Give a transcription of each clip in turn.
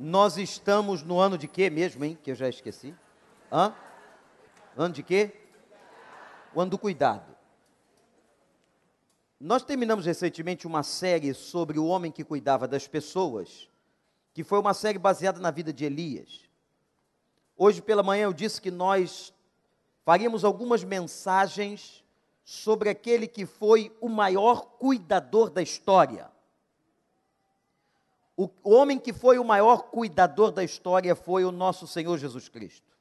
Nós estamos no ano de quê mesmo, hein? Que eu já esqueci. Hã? Ano de quê? O ano do cuidado. Nós terminamos recentemente uma série sobre o homem que cuidava das pessoas, que foi uma série baseada na vida de Elias. Hoje pela manhã eu disse que nós faríamos algumas mensagens sobre aquele que foi o maior cuidador da história. O homem que foi o maior cuidador da história foi o nosso Senhor Jesus Cristo.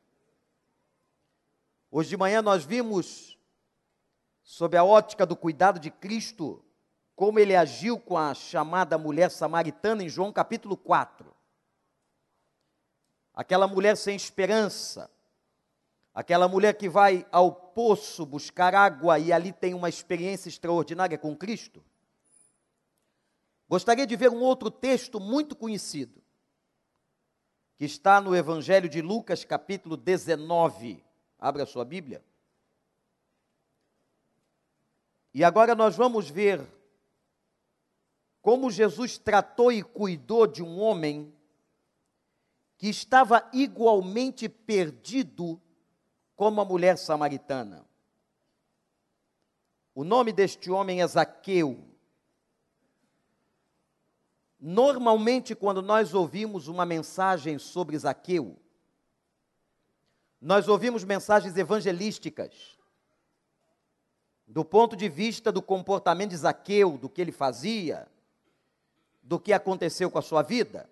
Hoje de manhã nós vimos, sob a ótica do cuidado de Cristo, como ele agiu com a chamada mulher samaritana em João capítulo 4. Aquela mulher sem esperança, Aquela mulher que vai ao poço buscar água e ali tem uma experiência extraordinária com Cristo. Gostaria de ver um outro texto muito conhecido, que está no Evangelho de Lucas, capítulo 19. Abra sua Bíblia. E agora nós vamos ver como Jesus tratou e cuidou de um homem que estava igualmente perdido como a mulher samaritana. O nome deste homem é Zaqueu. Normalmente, quando nós ouvimos uma mensagem sobre Zaqueu, nós ouvimos mensagens evangelísticas, do ponto de vista do comportamento de Zaqueu, do que ele fazia, do que aconteceu com a sua vida.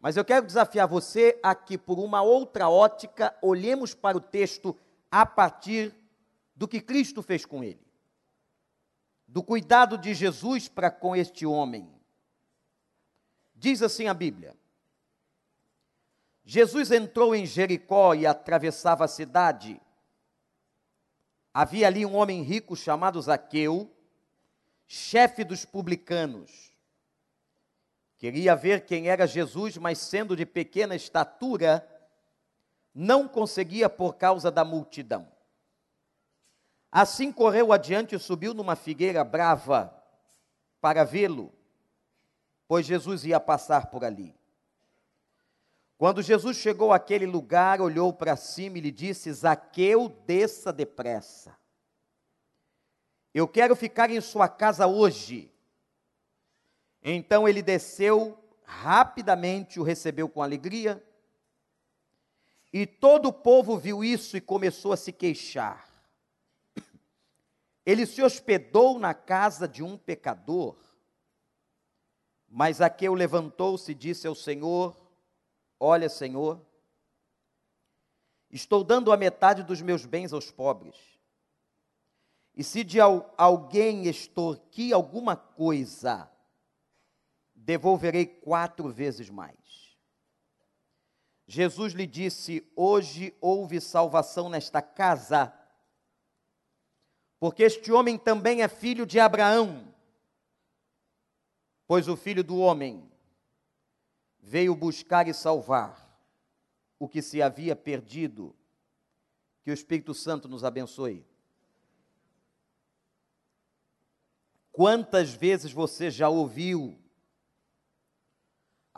Mas eu quero desafiar você a que, por uma outra ótica, olhemos para o texto a partir do que Cristo fez com ele, do cuidado de Jesus para com este homem. Diz assim a Bíblia: Jesus entrou em Jericó e atravessava a cidade. Havia ali um homem rico chamado Zaqueu, chefe dos publicanos. Queria ver quem era Jesus, mas sendo de pequena estatura, não conseguia por causa da multidão. Assim correu adiante e subiu numa figueira brava para vê-lo, pois Jesus ia passar por ali. Quando Jesus chegou àquele lugar, olhou para cima e lhe disse: Zaqueu, desça depressa. Eu quero ficar em sua casa hoje. Então ele desceu rapidamente, o recebeu com alegria. E todo o povo viu isso e começou a se queixar. Ele se hospedou na casa de um pecador. Mas Aqueu levantou-se e disse ao Senhor: Olha, Senhor, estou dando a metade dos meus bens aos pobres. E se de alguém extorquir alguma coisa, devolverei quatro vezes mais. Jesus lhe disse: Hoje houve salvação nesta casa, porque este homem também é filho de Abraão, pois o filho do homem veio buscar e salvar o que se havia perdido. Que o Espírito Santo nos abençoe. Quantas vezes você já ouviu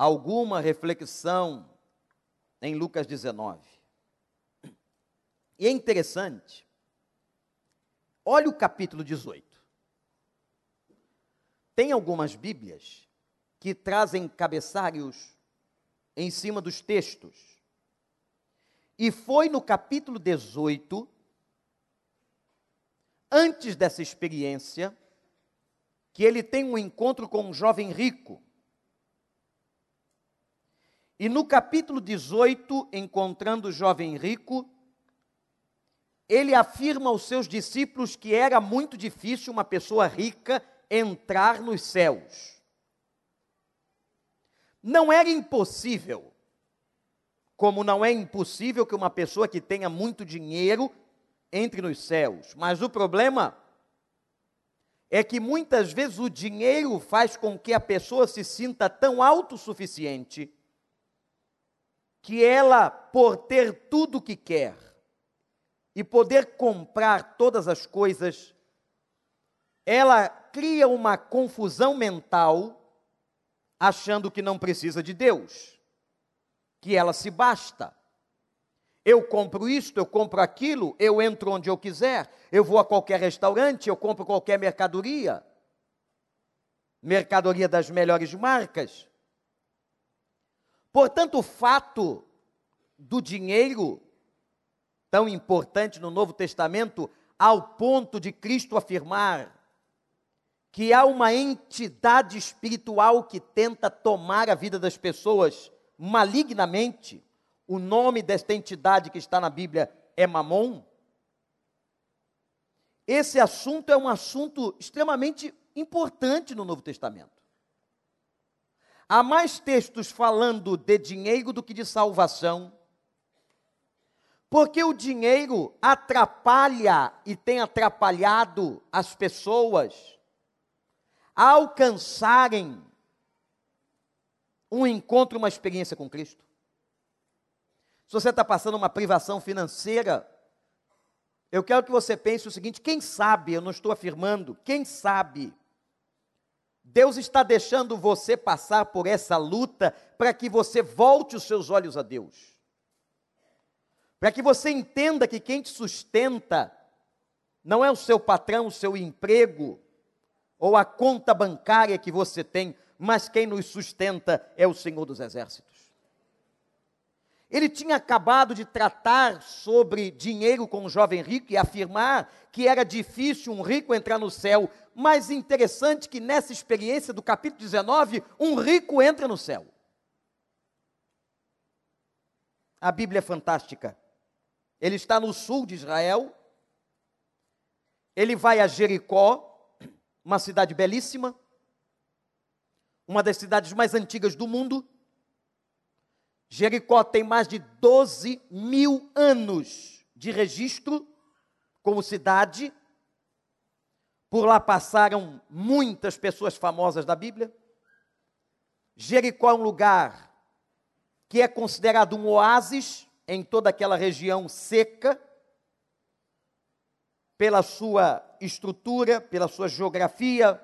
alguma reflexão em Lucas 19. E é interessante, olha o capítulo 18. Tem algumas Bíblias que trazem cabeçalhos em cima dos textos. E foi no capítulo 18, antes dessa experiência, que ele tem um encontro com um jovem rico e no capítulo 18, encontrando o jovem rico, ele afirma aos seus discípulos que era muito difícil uma pessoa rica entrar nos céus. Não era impossível, como não é impossível que uma pessoa que tenha muito dinheiro entre nos céus, mas o problema é que muitas vezes o dinheiro faz com que a pessoa se sinta tão autossuficiente que ela, por ter tudo o que quer e poder comprar todas as coisas, ela cria uma confusão mental achando que não precisa de Deus, que ela se basta. Eu compro isto, eu compro aquilo, eu entro onde eu quiser, eu vou a qualquer restaurante, eu compro qualquer mercadoria, mercadoria das melhores marcas. Portanto, o fato do dinheiro, tão importante no Novo Testamento, ao ponto de Cristo afirmar que há uma entidade espiritual que tenta tomar a vida das pessoas malignamente, o nome desta entidade que está na Bíblia é Mamon. Esse assunto é um assunto extremamente importante no Novo Testamento. Há mais textos falando de dinheiro do que de salvação, porque o dinheiro atrapalha e tem atrapalhado as pessoas alcançarem um encontro, uma experiência com Cristo. Se você está passando uma privação financeira, eu quero que você pense o seguinte: quem sabe, eu não estou afirmando, quem sabe, Deus está deixando você passar por essa luta para que você volte os seus olhos a Deus. Para que você entenda que quem te sustenta não é o seu patrão, o seu emprego, ou a conta bancária que você tem, mas quem nos sustenta é o Senhor dos Exércitos. Ele tinha acabado de tratar sobre dinheiro com um jovem rico e afirmar que era difícil um rico entrar no céu, mas interessante que nessa experiência do capítulo 19, um rico entra no céu. A Bíblia é fantástica. Ele está no sul de Israel, ele vai a Jericó, uma cidade belíssima, uma das cidades mais antigas do mundo, Jericó tem mais de 12 mil anos de registro como cidade. Por lá passaram muitas pessoas famosas da Bíblia. Jericó é um lugar que é considerado um oásis em toda aquela região seca, pela sua estrutura, pela sua geografia.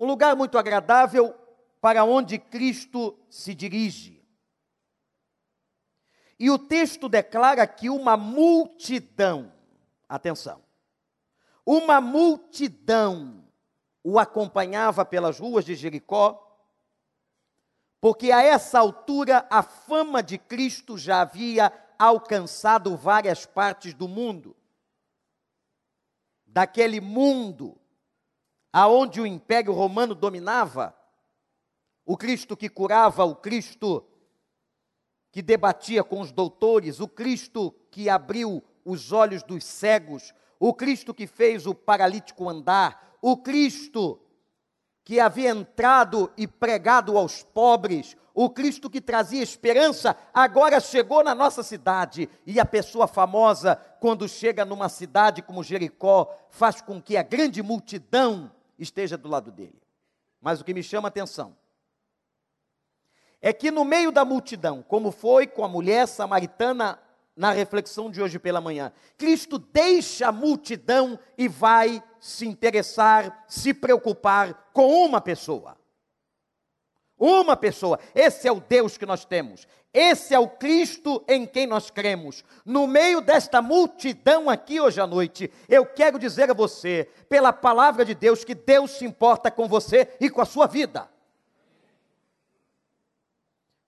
Um lugar muito agradável, para onde Cristo se dirige. E o texto declara que uma multidão, atenção, uma multidão o acompanhava pelas ruas de Jericó, porque a essa altura a fama de Cristo já havia alcançado várias partes do mundo. Daquele mundo aonde o Império Romano dominava, o Cristo que curava, o Cristo que debatia com os doutores, o Cristo que abriu os olhos dos cegos, o Cristo que fez o paralítico andar, o Cristo que havia entrado e pregado aos pobres, o Cristo que trazia esperança, agora chegou na nossa cidade. E a pessoa famosa, quando chega numa cidade como Jericó, faz com que a grande multidão esteja do lado dele. Mas o que me chama a atenção é que no meio da multidão, como foi com a mulher samaritana na reflexão de hoje pela manhã, Cristo deixa a multidão e vai se interessar, se preocupar com uma pessoa. Uma pessoa. Esse é o Deus que nós temos. Esse é o Cristo em quem nós cremos. No meio desta multidão aqui hoje à noite, eu quero dizer a você, pela palavra de Deus, que Deus se importa com você e com a sua vida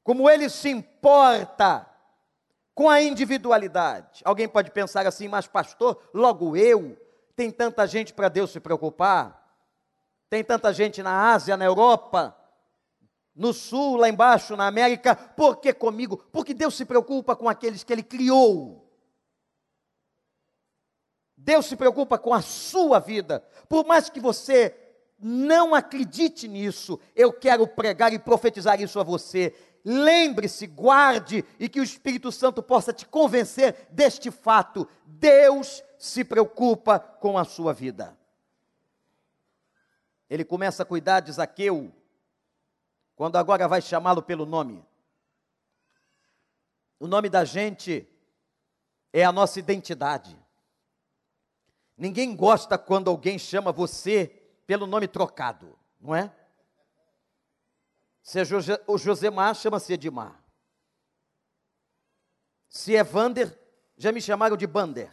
como ele se importa com a individualidade. Alguém pode pensar assim, mas pastor, logo eu, tem tanta gente para Deus se preocupar, tem tanta gente na Ásia, na Europa, no Sul, lá embaixo, na América, por que comigo? Porque Deus se preocupa com aqueles que Ele criou. Deus se preocupa com a sua vida. Por mais que você não acredite nisso, eu quero pregar e profetizar isso a você lembre-se, guarde e que o Espírito Santo possa te convencer deste fato. Deus se preocupa com a sua vida. Ele começa a cuidar de Zaqueu, quando agora vai chamá-lo pelo nome. O nome da gente é a nossa identidade. Ninguém gosta quando alguém chama você pelo nome trocado, não é? Se é José, o Josemar, chama-se Edmar. Se é Vander, já me chamaram de Bander.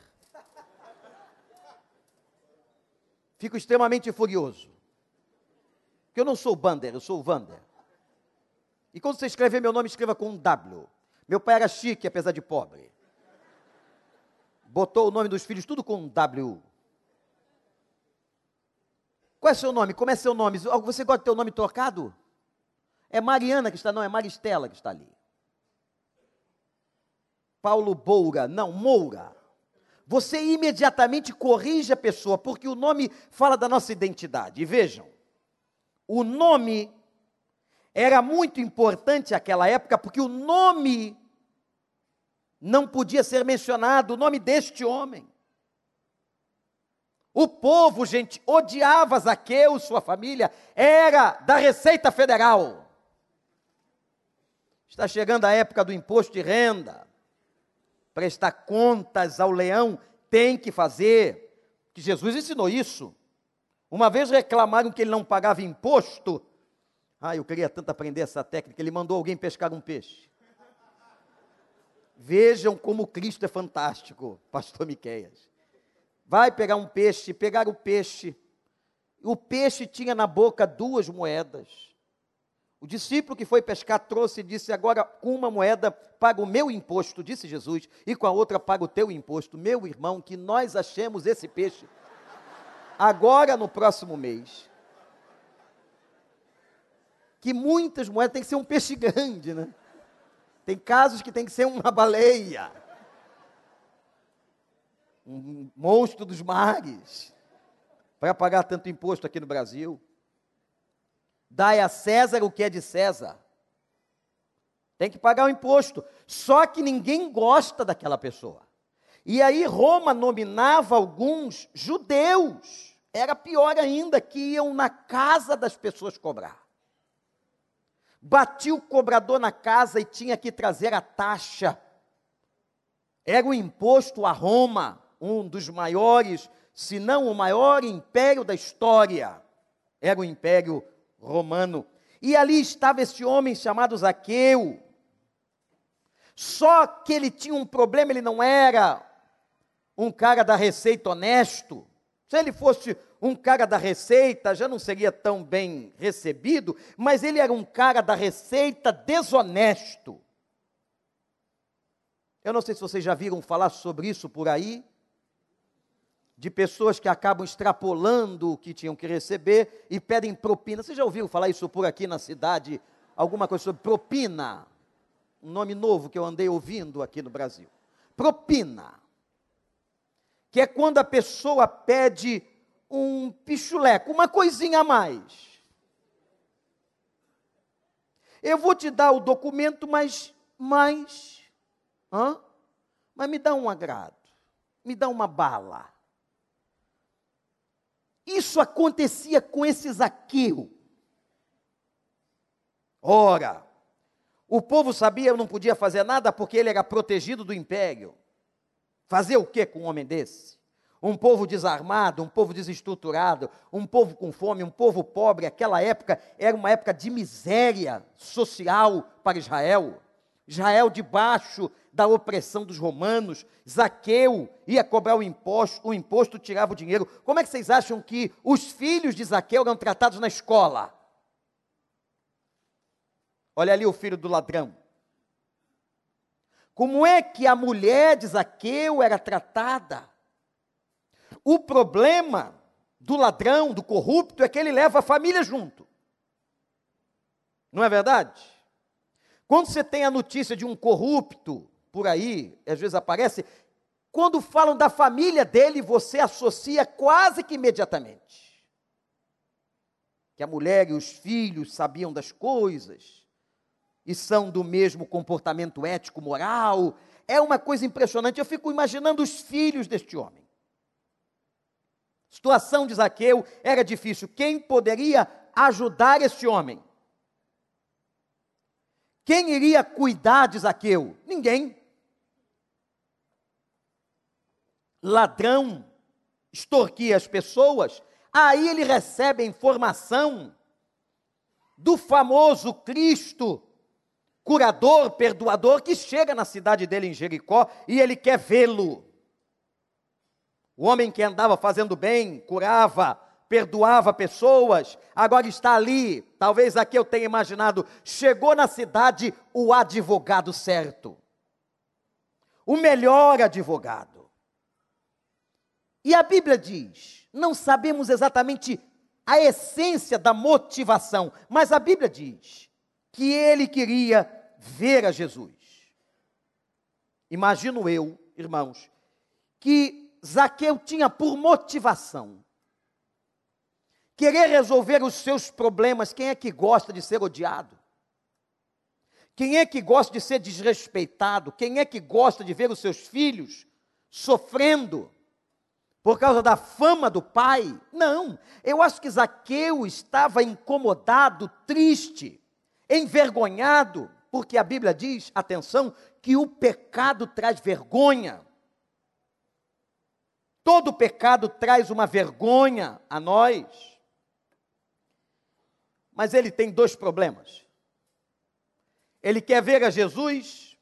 Fico extremamente furioso. Porque eu não sou Bander, eu sou Vander. E quando você escrever meu nome, escreva com um W. Meu pai era chique, apesar de pobre. Botou o nome dos filhos tudo com um W. Qual é seu nome? Como é seu nome? Você gosta de ter o nome trocado? É Mariana que está, não, é Maristela que está ali. Paulo Boura, não, Moura. Você imediatamente corrige a pessoa, porque o nome fala da nossa identidade. E vejam, o nome era muito importante naquela época, porque o nome não podia ser mencionado, o nome deste homem. O povo, gente, odiava Zaqueu, sua família, era da Receita Federal. Está chegando a época do imposto de renda. Prestar contas ao leão tem que fazer. Que Jesus ensinou isso. Uma vez reclamaram que ele não pagava imposto. Ah, eu queria tanto aprender essa técnica. Ele mandou alguém pescar um peixe. Vejam como Cristo é fantástico, pastor Miqueias. Vai pegar um peixe, pegar o peixe. O peixe tinha na boca duas moedas. O discípulo que foi pescar trouxe e disse: Agora, com uma moeda paga o meu imposto, disse Jesus, e com a outra paga o teu imposto. Meu irmão, que nós achemos esse peixe agora no próximo mês. Que muitas moedas tem que ser um peixe grande, né? Tem casos que tem que ser uma baleia. Um monstro dos mares. Para pagar tanto imposto aqui no Brasil. Dai a César o que é de César. Tem que pagar o imposto. Só que ninguém gosta daquela pessoa. E aí Roma nominava alguns judeus era pior ainda, que iam na casa das pessoas cobrar. Batia o cobrador na casa e tinha que trazer a taxa. Era o imposto a Roma, um dos maiores, se não o maior império da história. Era o império romano. E ali estava esse homem chamado Zaqueu. Só que ele tinha um problema, ele não era um cara da receita honesto. Se ele fosse um cara da receita, já não seria tão bem recebido, mas ele era um cara da receita desonesto. Eu não sei se vocês já viram falar sobre isso por aí, de pessoas que acabam extrapolando o que tinham que receber e pedem propina. Vocês já ouviram falar isso por aqui na cidade? Alguma coisa sobre propina? Um nome novo que eu andei ouvindo aqui no Brasil. Propina que é quando a pessoa pede um pichuleco, uma coisinha a mais. Eu vou te dar o documento, mas, mas, hã? mas me dá um agrado, me dá uma bala. Isso acontecia com esse Zaqueu. Ora, o povo sabia que não podia fazer nada porque ele era protegido do império. Fazer o que com um homem desse? Um povo desarmado, um povo desestruturado, um povo com fome, um povo pobre. Aquela época era uma época de miséria social para Israel. Israel debaixo da opressão dos romanos. Zaqueu ia cobrar o imposto, o imposto tirava o dinheiro. Como é que vocês acham que os filhos de Zaqueu eram tratados na escola? Olha ali o filho do ladrão. Como é que a mulher de Zaqueu era tratada? O problema do ladrão, do corrupto, é que ele leva a família junto. Não é verdade? Quando você tem a notícia de um corrupto por aí, às vezes aparece, quando falam da família dele, você associa quase que imediatamente. Que a mulher e os filhos sabiam das coisas, e são do mesmo comportamento ético, moral. É uma coisa impressionante. Eu fico imaginando os filhos deste homem. A situação de Zaqueu era difícil. Quem poderia ajudar este homem? Quem iria cuidar de Zaqueu? Ninguém. Ladrão extorquia as pessoas, aí ele recebe a informação do famoso Cristo, curador, perdoador, que chega na cidade dele em Jericó e ele quer vê-lo. O homem que andava fazendo bem, curava, perdoava pessoas, agora está ali. Talvez aqui eu tenha imaginado, chegou na cidade o advogado certo. O melhor advogado. E a Bíblia diz: não sabemos exatamente a essência da motivação, mas a Bíblia diz que ele queria ver a Jesus. Imagino eu, irmãos, que Zaqueu tinha por motivação querer resolver os seus problemas. Quem é que gosta de ser odiado? Quem é que gosta de ser desrespeitado? Quem é que gosta de ver os seus filhos sofrendo? Por causa da fama do pai? Não. Eu acho que Zaqueu estava incomodado, triste, envergonhado, porque a Bíblia diz, atenção, que o pecado traz vergonha. Todo pecado traz uma vergonha a nós. Mas ele tem dois problemas. Ele quer ver a Jesus,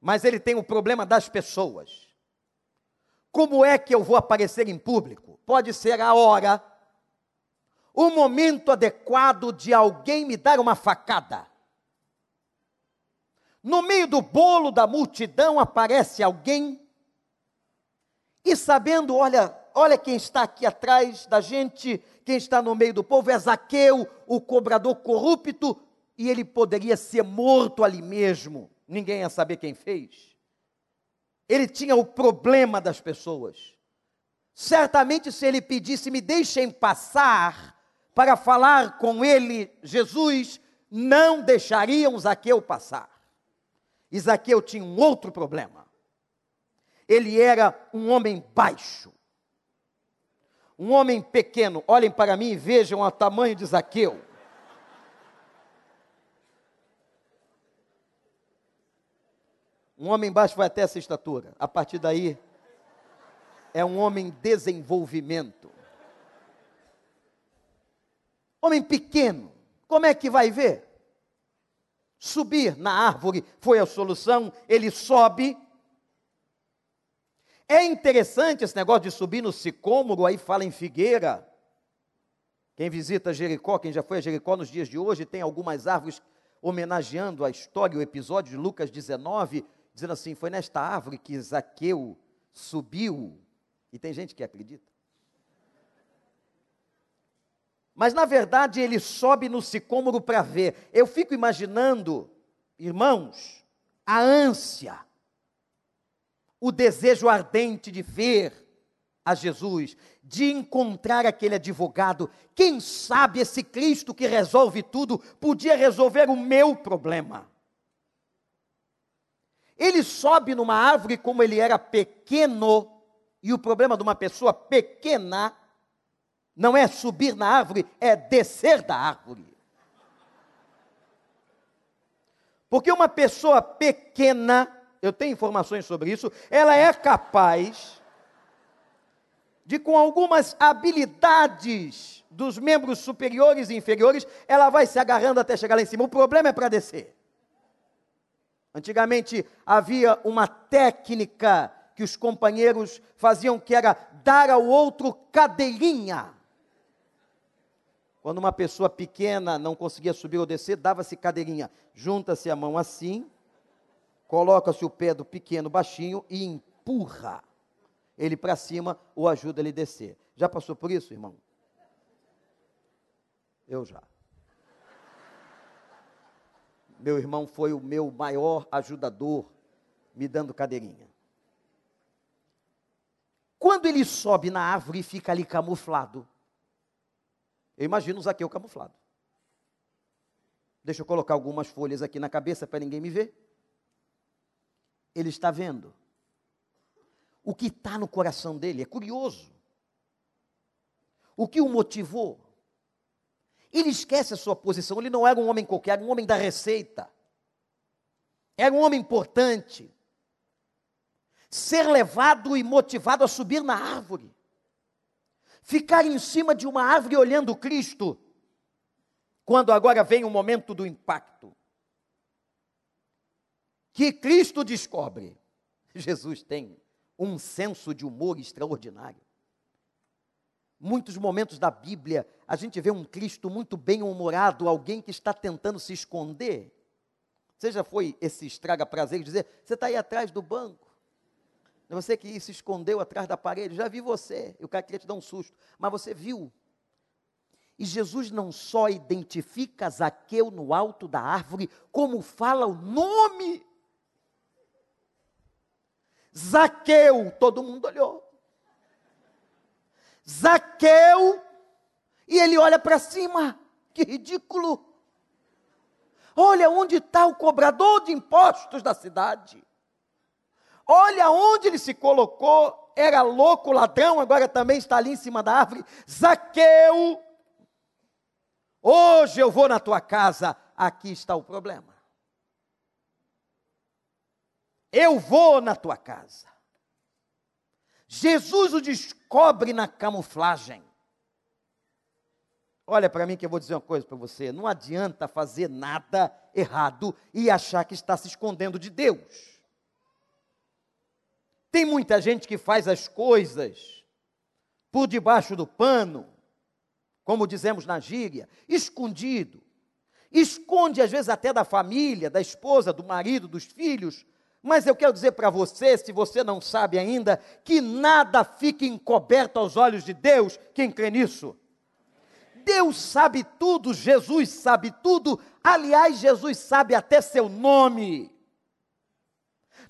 mas ele tem o problema das pessoas. Como é que eu vou aparecer em público? Pode ser a hora, o momento adequado de alguém me dar uma facada. No meio do bolo da multidão aparece alguém e sabendo, olha, olha quem está aqui atrás da gente, quem está no meio do povo é Zaqueu, o cobrador corrupto, e ele poderia ser morto ali mesmo. Ninguém ia saber quem fez. Ele tinha o problema das pessoas. Certamente, se ele pedisse, me deixem passar para falar com ele, Jesus, não deixariam Zaqueu passar. Zaqueu tinha um outro problema. Ele era um homem baixo, um homem pequeno. Olhem para mim e vejam o tamanho de Zaqueu. Um homem baixo vai até essa estatura. A partir daí, é um homem em desenvolvimento. Homem pequeno, como é que vai ver? Subir na árvore foi a solução, ele sobe. É interessante esse negócio de subir no sicômoro, aí fala em figueira. Quem visita Jericó, quem já foi a Jericó nos dias de hoje, tem algumas árvores homenageando a história, o episódio de Lucas 19, dizendo assim: foi nesta árvore que Zaqueu subiu. E tem gente que acredita. Mas na verdade ele sobe no sicômoro para ver. Eu fico imaginando, irmãos, a ânsia, o desejo ardente de ver a Jesus, de encontrar aquele advogado. Quem sabe esse Cristo que resolve tudo podia resolver o meu problema. Ele sobe numa árvore como ele era pequeno, e o problema de uma pessoa pequena não é subir na árvore, é descer da árvore. Porque uma pessoa pequena, eu tenho informações sobre isso, ela é capaz de, com algumas habilidades dos membros superiores e inferiores, ela vai se agarrando até chegar lá em cima. O problema é para descer. Antigamente havia uma técnica que os companheiros faziam que era dar ao outro cadeirinha. Quando uma pessoa pequena não conseguia subir ou descer, dava-se cadeirinha. Junta-se a mão assim, coloca-se o pé do pequeno baixinho e empurra ele para cima ou ajuda ele a descer. Já passou por isso, irmão? Eu já meu irmão foi o meu maior ajudador, me dando cadeirinha. Quando ele sobe na árvore e fica ali camuflado, eu imagino o Zaqueu camuflado. Deixa eu colocar algumas folhas aqui na cabeça para ninguém me ver. Ele está vendo. O que está no coração dele é curioso. O que o motivou? Ele esquece a sua posição. Ele não era um homem qualquer, era um homem da receita. Era um homem importante. Ser levado e motivado a subir na árvore. Ficar em cima de uma árvore olhando Cristo. quando agora vem o momento do impacto, que Cristo descobre, Jesus tem um senso de humor extraordinário. Muitos momentos da Bíblia, a gente vê um Cristo muito bem-humorado, alguém que está tentando se esconder. Você já foi esse estraga prazer de dizer, você está aí atrás do banco. Você que se escondeu atrás da parede, já vi você. E o cara queria te dar um susto, mas você viu. E Jesus não só identifica Zaqueu no alto da árvore, como fala o nome. Zaqueu, todo mundo olhou. Zaqueu, e ele olha para cima, que ridículo. Olha onde está o cobrador de impostos da cidade. Olha onde ele se colocou. Era louco, ladrão, agora também está ali em cima da árvore. Zaqueu, hoje eu vou na tua casa. Aqui está o problema. Eu vou na tua casa. Jesus o descobre na camuflagem. Olha para mim que eu vou dizer uma coisa para você: não adianta fazer nada errado e achar que está se escondendo de Deus. Tem muita gente que faz as coisas por debaixo do pano, como dizemos na gíria, escondido. Esconde às vezes até da família, da esposa, do marido, dos filhos, mas eu quero dizer para você, se você não sabe ainda, que nada fica encoberto aos olhos de Deus, quem crê nisso? Deus sabe tudo, Jesus sabe tudo, aliás, Jesus sabe até seu nome.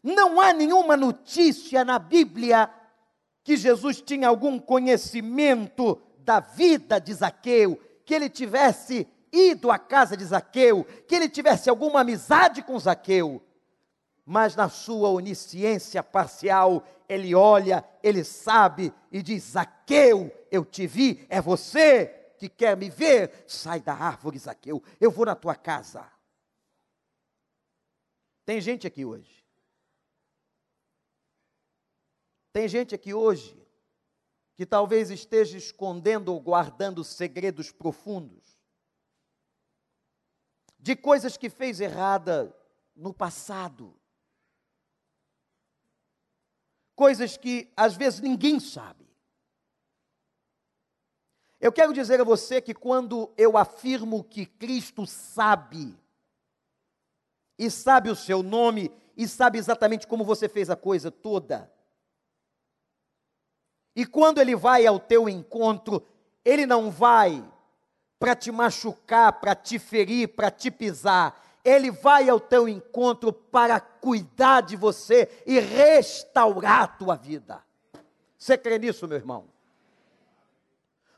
Não há nenhuma notícia na Bíblia que Jesus tinha algum conhecimento da vida de Zaqueu, que ele tivesse ido à casa de Zaqueu, que ele tivesse alguma amizade com Zaqueu mas na sua onisciência parcial, ele olha, ele sabe e diz: Zaqueu, eu te vi, é você que quer me ver, sai da árvore, Zaqueu, eu vou na tua casa. Tem gente aqui hoje. Tem gente aqui hoje que talvez esteja escondendo ou guardando segredos profundos de coisas que fez errada no passado coisas que às vezes ninguém sabe. Eu quero dizer a você que quando eu afirmo que Cristo sabe, e sabe o seu nome, e sabe exatamente como você fez a coisa toda, e quando ele vai ao teu encontro, ele não vai para te machucar, para te ferir, para te pisar, ele vai ao teu encontro para cuidar de você e restaurar a tua vida. Você crê nisso, meu irmão?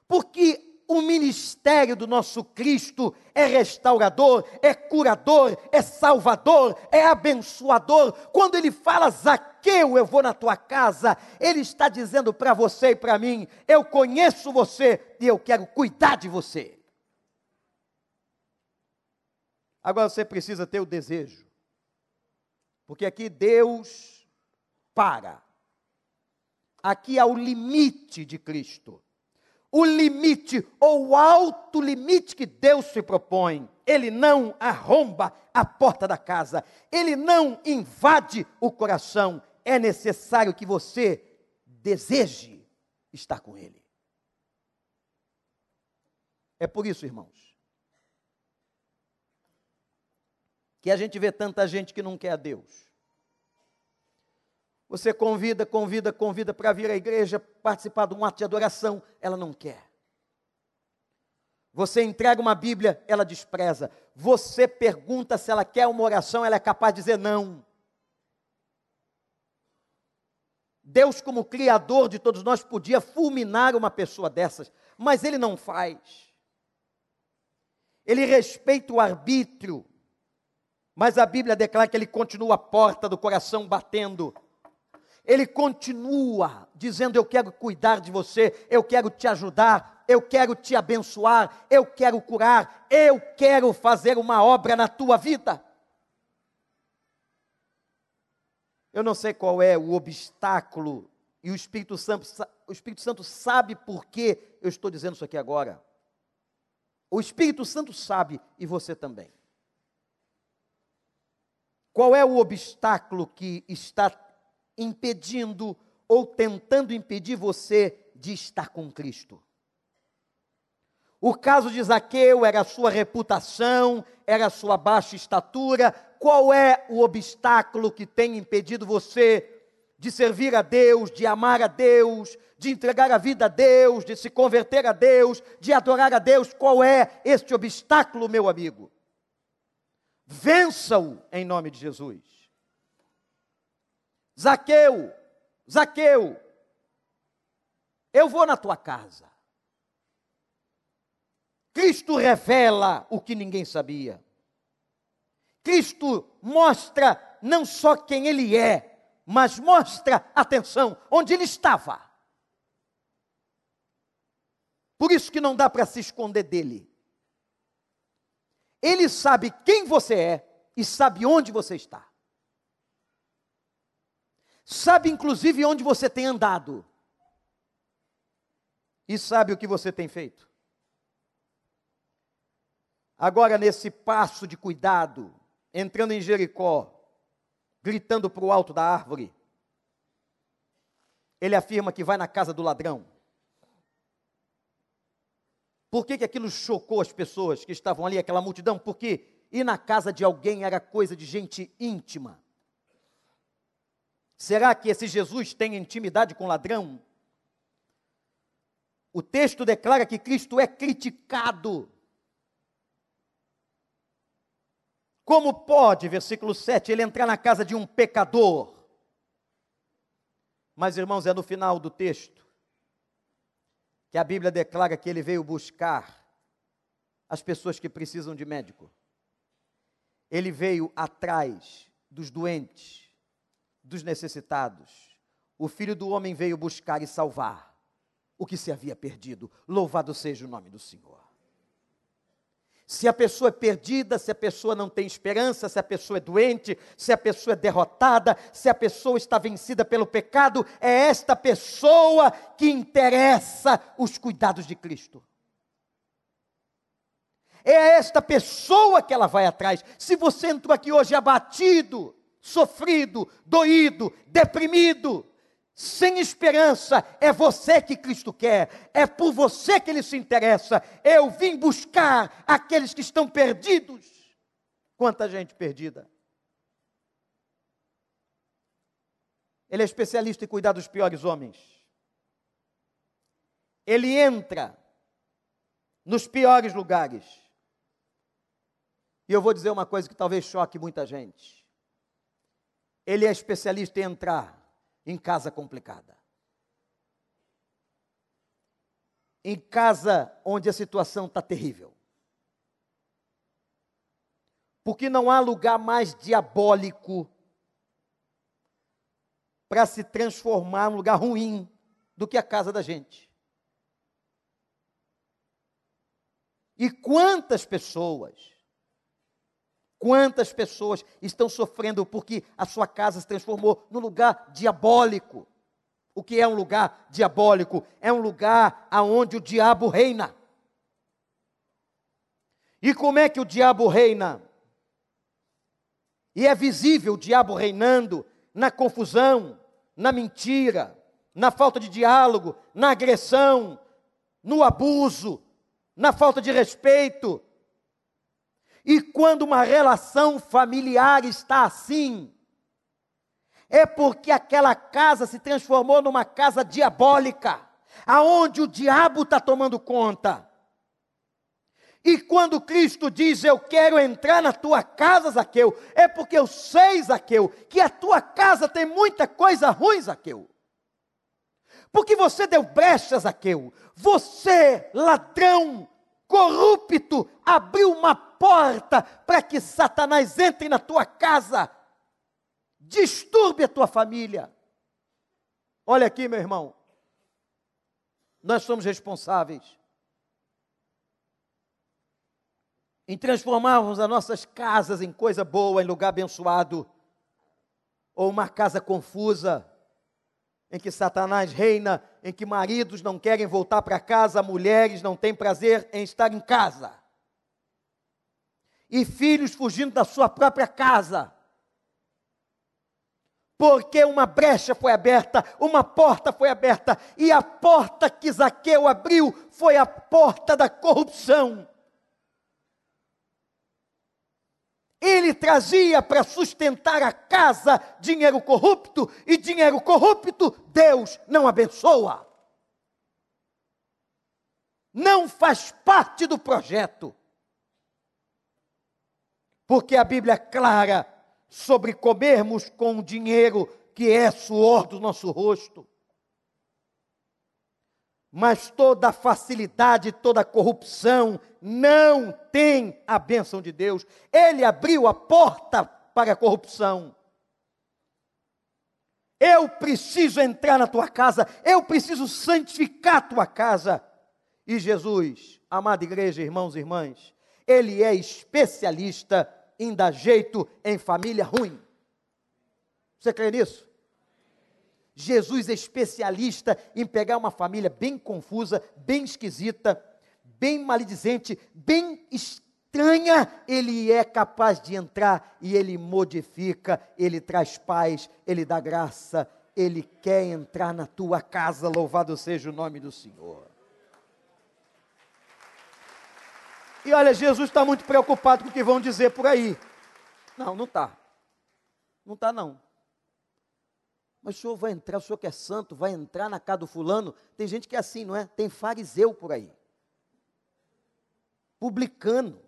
Porque o ministério do nosso Cristo é restaurador, é curador, é salvador, é abençoador. Quando ele fala, Zaqueu, eu vou na tua casa, ele está dizendo para você e para mim: eu conheço você e eu quero cuidar de você. Agora você precisa ter o desejo. Porque aqui Deus para. Aqui há o limite de Cristo. O limite ou o alto limite que Deus se propõe. Ele não arromba a porta da casa. Ele não invade o coração. É necessário que você deseje estar com Ele. É por isso, irmãos, que a gente vê tanta gente que não quer a Deus. Você convida, convida, convida para vir à igreja, participar de um ato de adoração, ela não quer. Você entrega uma Bíblia, ela despreza. Você pergunta se ela quer uma oração, ela é capaz de dizer não. Deus, como Criador de todos nós, podia fulminar uma pessoa dessas, mas Ele não faz. Ele respeita o arbítrio. Mas a Bíblia declara que ele continua a porta do coração batendo. Ele continua dizendo: Eu quero cuidar de você, eu quero te ajudar, eu quero te abençoar, eu quero curar, eu quero fazer uma obra na tua vida. Eu não sei qual é o obstáculo, e o Espírito Santo, o Espírito Santo sabe por que eu estou dizendo isso aqui agora. O Espírito Santo sabe e você também. Qual é o obstáculo que está impedindo ou tentando impedir você de estar com Cristo? O caso de Zaqueu era a sua reputação, era a sua baixa estatura. Qual é o obstáculo que tem impedido você de servir a Deus, de amar a Deus, de entregar a vida a Deus, de se converter a Deus, de adorar a Deus? Qual é este obstáculo, meu amigo? Vença-o em nome de Jesus. Zaqueu, Zaqueu, eu vou na tua casa. Cristo revela o que ninguém sabia. Cristo mostra não só quem ele é, mas mostra, atenção, onde ele estava. Por isso que não dá para se esconder dele. Ele sabe quem você é e sabe onde você está. Sabe inclusive onde você tem andado. E sabe o que você tem feito. Agora, nesse passo de cuidado, entrando em Jericó, gritando para o alto da árvore, ele afirma que vai na casa do ladrão. Por que, que aquilo chocou as pessoas que estavam ali, aquela multidão? Porque ir na casa de alguém era coisa de gente íntima. Será que esse Jesus tem intimidade com ladrão? O texto declara que Cristo é criticado Como pode, versículo 7, ele entrar na casa de um pecador? Mas, irmãos, é no final do texto que a Bíblia declara que ele veio buscar as pessoas que precisam de médico. Ele veio atrás dos doentes, dos necessitados. O filho do homem veio buscar e salvar o que se havia perdido. Louvado seja o nome do Senhor. Se a pessoa é perdida, se a pessoa não tem esperança, se a pessoa é doente, se a pessoa é derrotada, se a pessoa está vencida pelo pecado, é esta pessoa que interessa os cuidados de Cristo. É esta pessoa que ela vai atrás. Se você entrou aqui hoje abatido, sofrido, doído, deprimido, sem esperança, é você que Cristo quer, é por você que Ele se interessa. Eu vim buscar aqueles que estão perdidos. Quanta gente perdida. Ele é especialista em cuidar dos piores homens. Ele entra nos piores lugares. E eu vou dizer uma coisa que talvez choque muita gente. Ele é especialista em entrar em casa complicada. Em casa onde a situação está terrível. Porque não há lugar mais diabólico para se transformar num lugar ruim do que a casa da gente. E quantas pessoas Quantas pessoas estão sofrendo porque a sua casa se transformou num lugar diabólico? O que é um lugar diabólico? É um lugar aonde o diabo reina. E como é que o diabo reina? E é visível o diabo reinando na confusão, na mentira, na falta de diálogo, na agressão, no abuso, na falta de respeito, e quando uma relação familiar está assim, é porque aquela casa se transformou numa casa diabólica, aonde o diabo está tomando conta. E quando Cristo diz, Eu quero entrar na tua casa, Zaqueu, é porque eu sei, Zaqueu, que a tua casa tem muita coisa ruim, Zaqueu. Porque você deu brecha, Zaqueu. Você, ladrão, corrupto, abriu uma porta para que Satanás entre na tua casa, disturbe a tua família. Olha aqui, meu irmão, nós somos responsáveis em transformarmos as nossas casas em coisa boa, em lugar abençoado, ou uma casa confusa, em que Satanás reina, em que maridos não querem voltar para casa, mulheres não têm prazer em estar em casa. e filhos fugindo da sua própria casa. Porque uma brecha foi aberta, uma porta foi aberta, e a porta que Zaqueu abriu foi a porta da corrupção. Ele trazia para sustentar a casa dinheiro corrupto, e dinheiro corrupto Deus não abençoa. Não faz parte do projeto. Porque a Bíblia é clara sobre comermos com o dinheiro que é suor do nosso rosto. Mas toda facilidade, toda corrupção, não tem a bênção de Deus. Ele abriu a porta para a corrupção. Eu preciso entrar na tua casa, eu preciso santificar a tua casa. E Jesus, amada igreja, irmãos e irmãs, ele é especialista em dar jeito em família ruim. Você crê nisso? Jesus é especialista em pegar uma família bem confusa, bem esquisita, bem maledizente, bem estranha, ele é capaz de entrar e ele modifica, ele traz paz, ele dá graça, ele quer entrar na tua casa, louvado seja o nome do Senhor. E olha, Jesus está muito preocupado com o que vão dizer por aí. Não, não está. Não está, não. Mas o senhor vai entrar, o senhor que é santo, vai entrar na casa do fulano. Tem gente que é assim, não é? Tem fariseu por aí publicano.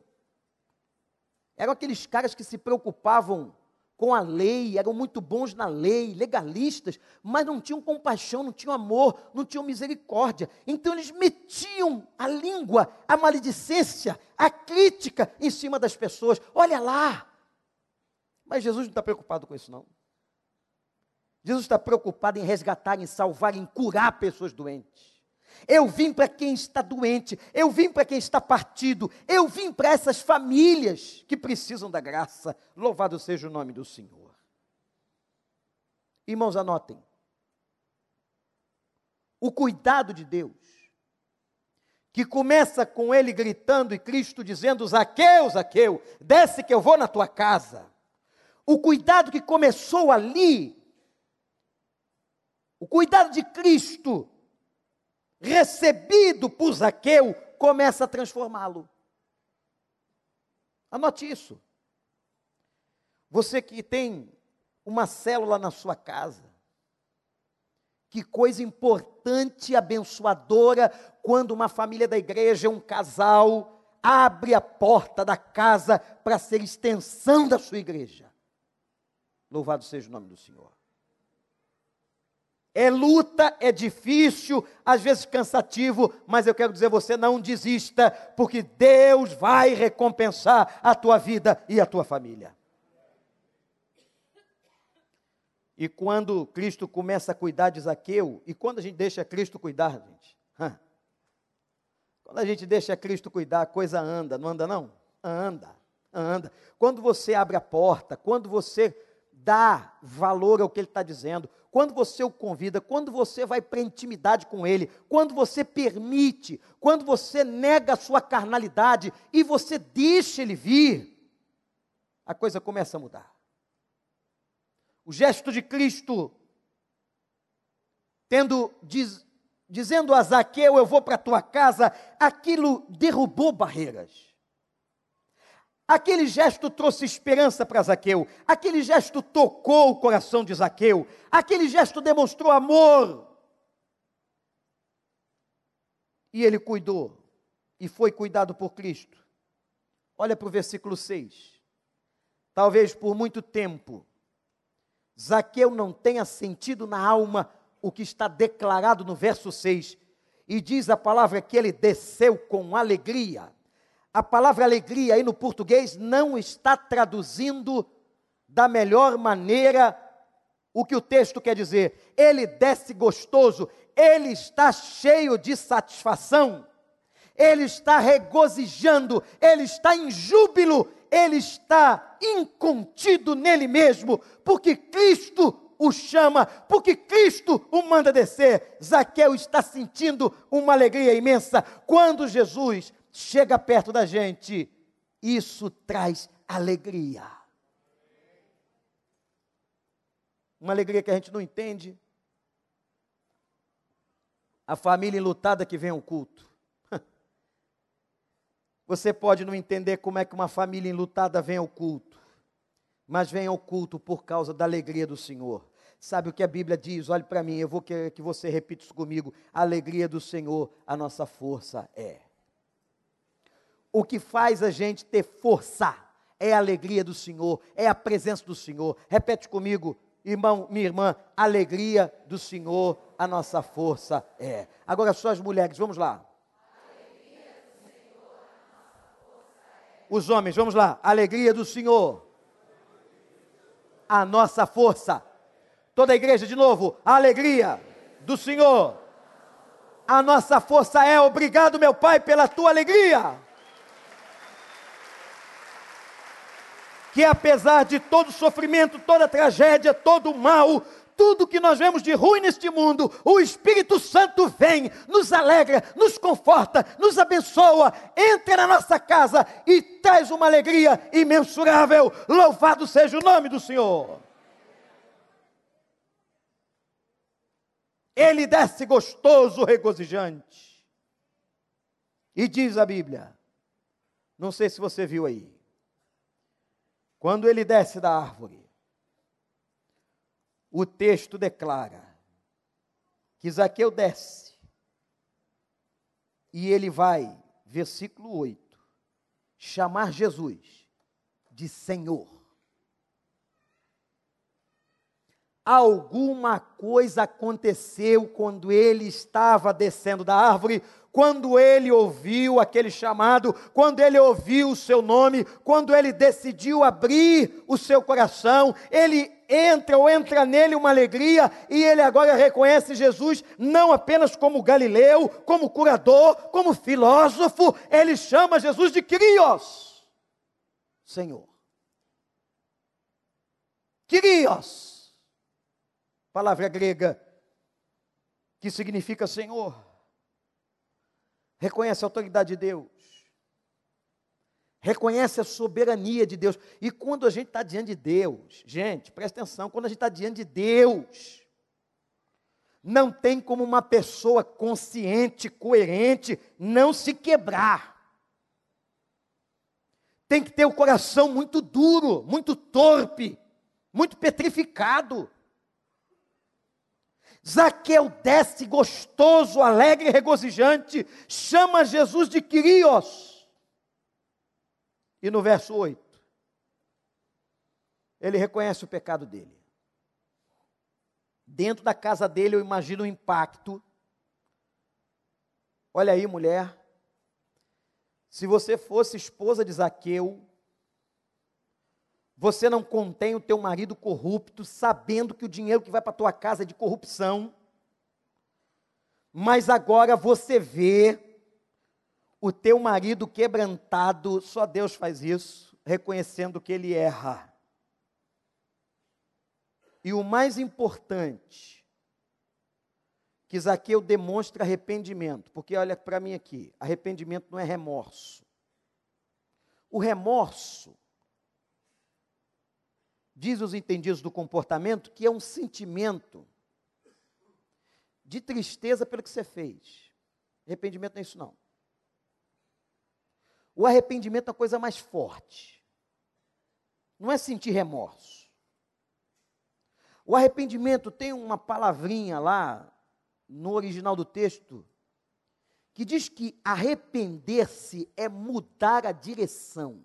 Eram aqueles caras que se preocupavam com a lei, eram muito bons na lei, legalistas, mas não tinham compaixão, não tinham amor, não tinham misericórdia. Então eles metiam a língua, a maledicência, a crítica em cima das pessoas. Olha lá! Mas Jesus não está preocupado com isso, não. Jesus está preocupado em resgatar, em salvar, em curar pessoas doentes. Eu vim para quem está doente, eu vim para quem está partido, eu vim para essas famílias que precisam da graça. Louvado seja o nome do Senhor. Irmãos, anotem. O cuidado de Deus, que começa com ele gritando e Cristo dizendo: Zaqueu, Zaqueu, desce que eu vou na tua casa. O cuidado que começou ali, o cuidado de Cristo recebido por Zaqueu, começa a transformá-lo. Anote isso. Você que tem uma célula na sua casa, que coisa importante, abençoadora, quando uma família da igreja, um casal, abre a porta da casa para ser extensão da sua igreja. Louvado seja o nome do Senhor. É luta, é difícil, às vezes cansativo, mas eu quero dizer você não desista, porque Deus vai recompensar a tua vida e a tua família. E quando Cristo começa a cuidar de Zaqueu, e quando a gente deixa Cristo cuidar, gente, quando a gente deixa Cristo cuidar, a coisa anda, não anda não? Anda, anda. Quando você abre a porta, quando você dá valor ao que ele está dizendo, quando você o convida, quando você vai para intimidade com ele, quando você permite, quando você nega a sua carnalidade e você deixa ele vir, a coisa começa a mudar. O gesto de Cristo, tendo diz, dizendo a Zaqueu, eu vou para a tua casa, aquilo derrubou barreiras. Aquele gesto trouxe esperança para Zaqueu, aquele gesto tocou o coração de Zaqueu, aquele gesto demonstrou amor. E ele cuidou, e foi cuidado por Cristo. Olha para o versículo 6. Talvez por muito tempo, Zaqueu não tenha sentido na alma o que está declarado no verso 6. E diz a palavra que ele desceu com alegria a palavra alegria aí no português não está traduzindo da melhor maneira o que o texto quer dizer. Ele desce gostoso, ele está cheio de satisfação, ele está regozijando, ele está em júbilo, ele está incontido nele mesmo, porque Cristo o chama, porque Cristo o manda descer. Zaqueu está sentindo uma alegria imensa quando Jesus chega perto da gente isso traz alegria. Uma alegria que a gente não entende. A família enlutada que vem ao culto. Você pode não entender como é que uma família enlutada vem ao culto, mas vem ao culto por causa da alegria do Senhor. Sabe o que a Bíblia diz? Olhe para mim, eu vou querer que você repita isso comigo. A alegria do Senhor, a nossa força é. O que faz a gente ter força é a alegria do Senhor, é a presença do Senhor. Repete comigo, irmão, minha irmã, alegria do Senhor, a nossa força é. Agora só as mulheres, vamos lá. Os homens, vamos lá. Alegria do Senhor. A nossa força. Toda a igreja de novo. Alegria do Senhor. A nossa força é. Obrigado, meu Pai, pela tua alegria. Que apesar de todo sofrimento, toda tragédia, todo mal, tudo que nós vemos de ruim neste mundo, o Espírito Santo vem, nos alegra, nos conforta, nos abençoa, entra na nossa casa e traz uma alegria imensurável. Louvado seja o nome do Senhor. Ele desce gostoso, regozijante. E diz a Bíblia, não sei se você viu aí, quando ele desce da árvore, o texto declara que Zaqueu desce e ele vai, versículo 8, chamar Jesus de Senhor. Alguma coisa aconteceu quando ele estava descendo da árvore, quando ele ouviu aquele chamado, quando ele ouviu o seu nome, quando ele decidiu abrir o seu coração, ele entra ou entra nele uma alegria e ele agora reconhece Jesus não apenas como Galileu, como curador, como filósofo, ele chama Jesus de Crios, Senhor. Kyrios, palavra grega que significa Senhor reconhece a autoridade de Deus, reconhece a soberania de Deus. E quando a gente está diante de Deus, gente, presta atenção, quando a gente está diante de Deus, não tem como uma pessoa consciente, coerente, não se quebrar. Tem que ter o coração muito duro, muito torpe, muito petrificado. Zaqueu desce gostoso, alegre, regozijante, chama Jesus de Quirios. E no verso 8, ele reconhece o pecado dele. Dentro da casa dele, eu imagino o impacto. Olha aí, mulher. Se você fosse esposa de Zaqueu, você não contém o teu marido corrupto, sabendo que o dinheiro que vai para a tua casa é de corrupção. Mas agora você vê o teu marido quebrantado, só Deus faz isso, reconhecendo que ele erra. E o mais importante, que Zaqueu demonstra arrependimento, porque olha para mim aqui, arrependimento não é remorso. O remorso diz os entendidos do comportamento, que é um sentimento de tristeza pelo que você fez. Arrependimento não é isso, não. O arrependimento é uma coisa mais forte. Não é sentir remorso. O arrependimento tem uma palavrinha lá no original do texto que diz que arrepender-se é mudar a direção.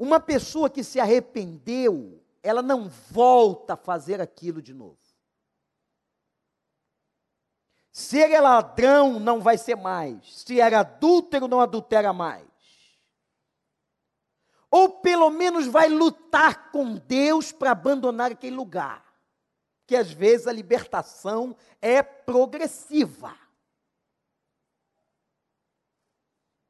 Uma pessoa que se arrependeu, ela não volta a fazer aquilo de novo. Se ele é ladrão, não vai ser mais. Se era adúltero, não adultera mais. Ou pelo menos vai lutar com Deus para abandonar aquele lugar. Que às vezes a libertação é progressiva.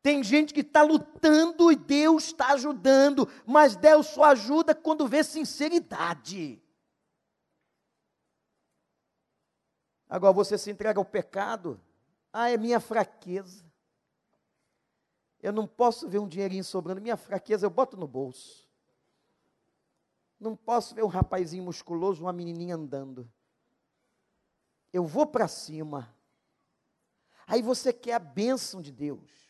Tem gente que está lutando e Deus está ajudando, mas Deus só ajuda quando vê sinceridade. Agora você se entrega ao pecado, ah, é minha fraqueza. Eu não posso ver um dinheirinho sobrando, minha fraqueza eu boto no bolso. Não posso ver um rapazinho musculoso, uma menininha andando. Eu vou para cima. Aí você quer a bênção de Deus.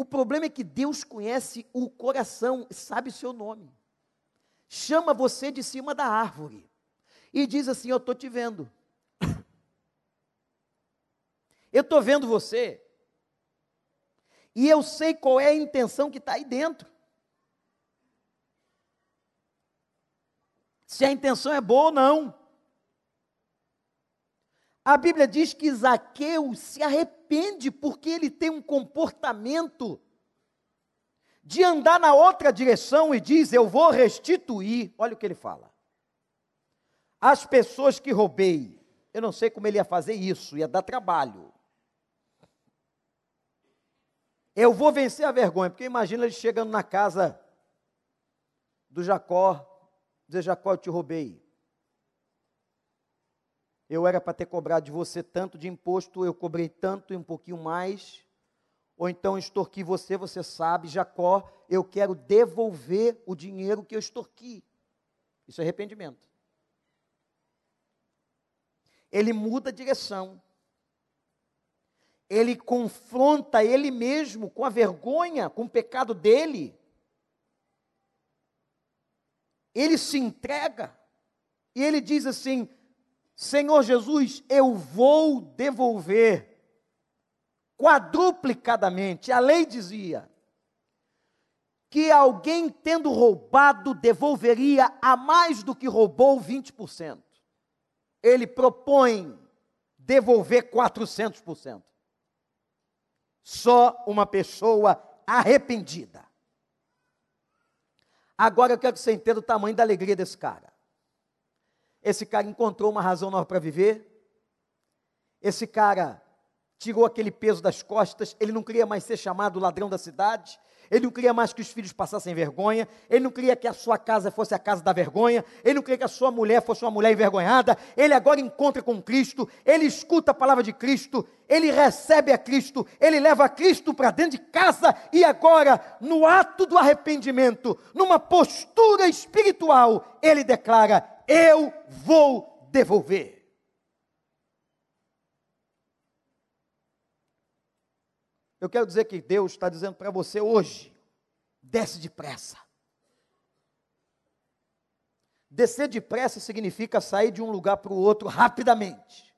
O problema é que Deus conhece o coração, sabe o seu nome. Chama você de cima da árvore e diz assim: Eu estou te vendo. Eu estou vendo você. E eu sei qual é a intenção que está aí dentro. Se a intenção é boa ou não. A Bíblia diz que Zaqueu se arrepende porque ele tem um comportamento de andar na outra direção e diz: Eu vou restituir. Olha o que ele fala. As pessoas que roubei, eu não sei como ele ia fazer isso, ia dar trabalho. Eu vou vencer a vergonha, porque imagina ele chegando na casa do Jacó, dizer: Jacó, eu te roubei. Eu era para ter cobrado de você tanto de imposto, eu cobrei tanto e um pouquinho mais. Ou então extorqui você, você sabe, Jacó, eu quero devolver o dinheiro que eu extorqui. Isso é arrependimento. Ele muda a direção ele confronta ele mesmo com a vergonha, com o pecado dele. Ele se entrega e ele diz assim: Senhor Jesus, eu vou devolver quadruplicadamente. A lei dizia que alguém tendo roubado devolveria a mais do que roubou 20%. Ele propõe devolver 400%. Só uma pessoa arrependida. Agora eu quero que você entenda o tamanho da alegria desse cara. Esse cara encontrou uma razão nova para viver. Esse cara tirou aquele peso das costas. Ele não queria mais ser chamado ladrão da cidade. Ele não queria mais que os filhos passassem vergonha, ele não queria que a sua casa fosse a casa da vergonha, ele não queria que a sua mulher fosse uma mulher envergonhada. Ele agora encontra com Cristo, ele escuta a palavra de Cristo, ele recebe a Cristo, ele leva a Cristo para dentro de casa e agora, no ato do arrependimento, numa postura espiritual, ele declara: Eu vou devolver. Eu quero dizer que Deus está dizendo para você hoje: desce depressa. Descer depressa significa sair de um lugar para o outro rapidamente.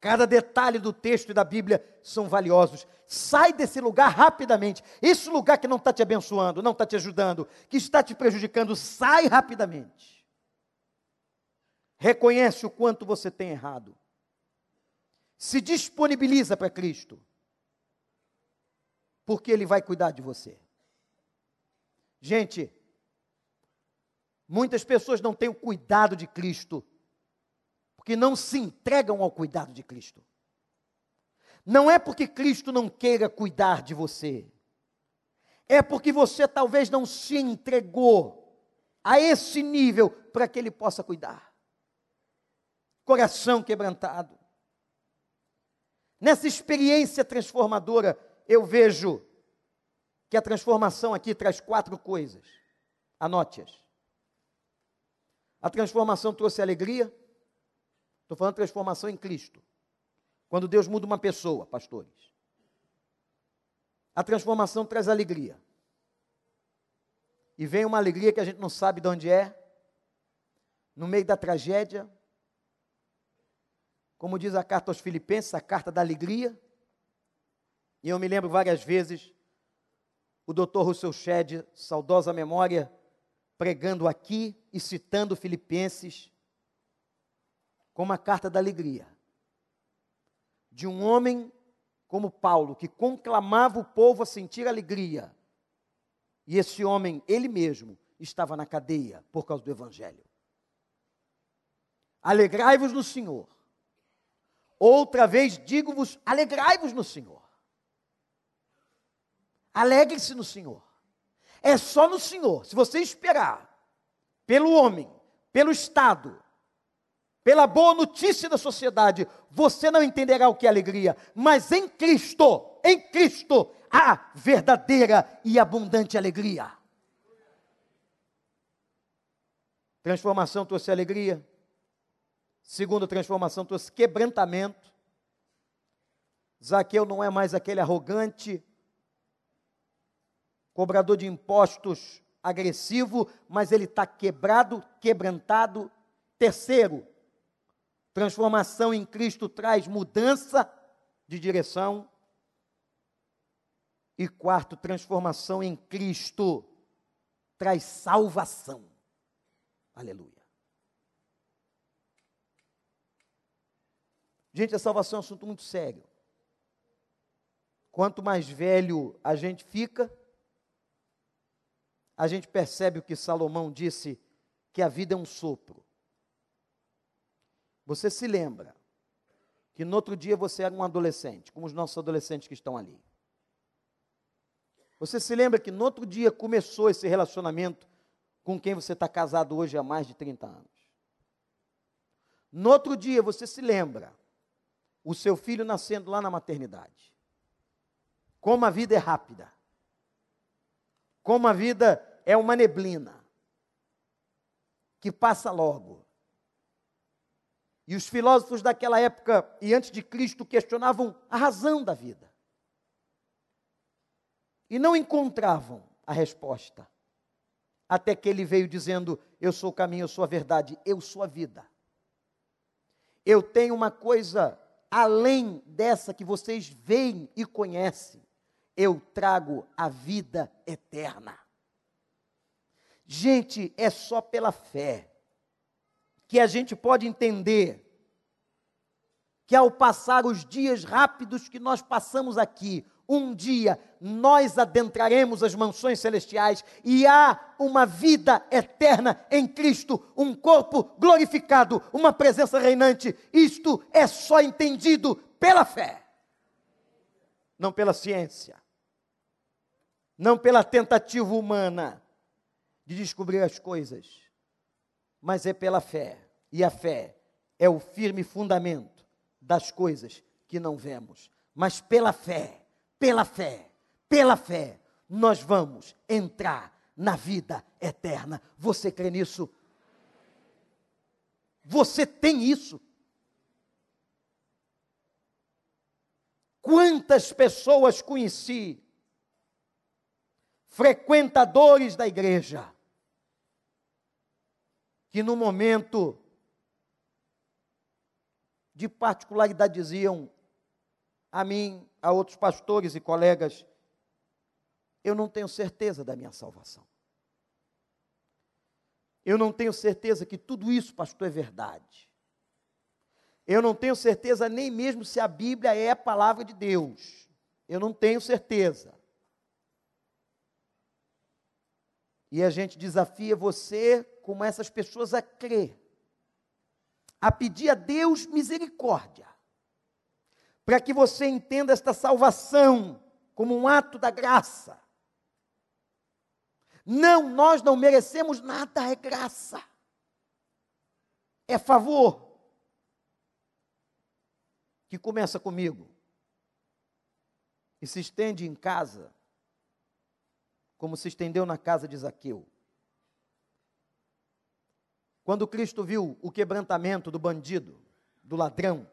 Cada detalhe do texto e da Bíblia são valiosos. Sai desse lugar rapidamente. Esse lugar que não está te abençoando, não está te ajudando, que está te prejudicando, sai rapidamente. Reconhece o quanto você tem errado. Se disponibiliza para Cristo porque Ele vai cuidar de você. Gente, muitas pessoas não têm o cuidado de Cristo, porque não se entregam ao cuidado de Cristo. Não é porque Cristo não queira cuidar de você, é porque você talvez não se entregou a esse nível para que Ele possa cuidar. Coração quebrantado. Nessa experiência transformadora, eu vejo que a transformação aqui traz quatro coisas. Anote-as. A transformação trouxe alegria. Estou falando transformação em Cristo. Quando Deus muda uma pessoa, pastores. A transformação traz alegria. E vem uma alegria que a gente não sabe de onde é. No meio da tragédia. Como diz a carta aos Filipenses, a carta da alegria. E eu me lembro várias vezes o doutor Russell Shedd, saudosa memória, pregando aqui e citando Filipenses com uma carta da alegria de um homem como Paulo, que conclamava o povo a sentir alegria. E esse homem, ele mesmo, estava na cadeia por causa do Evangelho. Alegrai-vos no Senhor. Outra vez digo-vos: alegrai-vos no Senhor. Alegre-se no Senhor. É só no Senhor. Se você esperar pelo homem, pelo Estado, pela boa notícia da sociedade, você não entenderá o que é alegria. Mas em Cristo, em Cristo há verdadeira e abundante alegria. Transformação trouxe alegria. Segunda transformação trouxe quebrantamento. Zaqueu não é mais aquele arrogante, cobrador de impostos agressivo, mas ele está quebrado, quebrantado. Terceiro, transformação em Cristo traz mudança de direção. E quarto, transformação em Cristo traz salvação. Aleluia. Gente, a salvação é um assunto muito sério. Quanto mais velho a gente fica, a gente percebe o que Salomão disse, que a vida é um sopro. Você se lembra que no outro dia você era um adolescente, como os nossos adolescentes que estão ali. Você se lembra que no outro dia começou esse relacionamento com quem você está casado hoje há mais de 30 anos. No outro dia você se lembra o seu filho nascendo lá na maternidade. Como a vida é rápida. Como a vida é uma neblina que passa logo. E os filósofos daquela época e antes de Cristo questionavam a razão da vida. E não encontravam a resposta. Até que ele veio dizendo: Eu sou o caminho, eu sou a verdade, eu sou a vida. Eu tenho uma coisa além dessa que vocês veem e conhecem. Eu trago a vida eterna. Gente, é só pela fé que a gente pode entender que ao passar os dias rápidos que nós passamos aqui, um dia nós adentraremos as mansões celestiais e há uma vida eterna em Cristo, um corpo glorificado, uma presença reinante. Isto é só entendido pela fé, não pela ciência, não pela tentativa humana de descobrir as coisas, mas é pela fé. E a fé é o firme fundamento das coisas que não vemos. Mas pela fé, pela fé, pela fé, nós vamos entrar na vida eterna. Você crê nisso? Você tem isso? Quantas pessoas conheci, frequentadores da igreja, que no momento de particularidade diziam a mim, a outros pastores e colegas, eu não tenho certeza da minha salvação. Eu não tenho certeza que tudo isso, pastor, é verdade. Eu não tenho certeza nem mesmo se a Bíblia é a palavra de Deus. Eu não tenho certeza. E a gente desafia você, como essas pessoas, a crer, a pedir a Deus misericórdia, para que você entenda esta salvação como um ato da graça. Não, nós não merecemos nada, é graça, é favor, que começa comigo e se estende em casa como se estendeu na casa de Zaqueu. Quando Cristo viu o quebrantamento do bandido, do ladrão,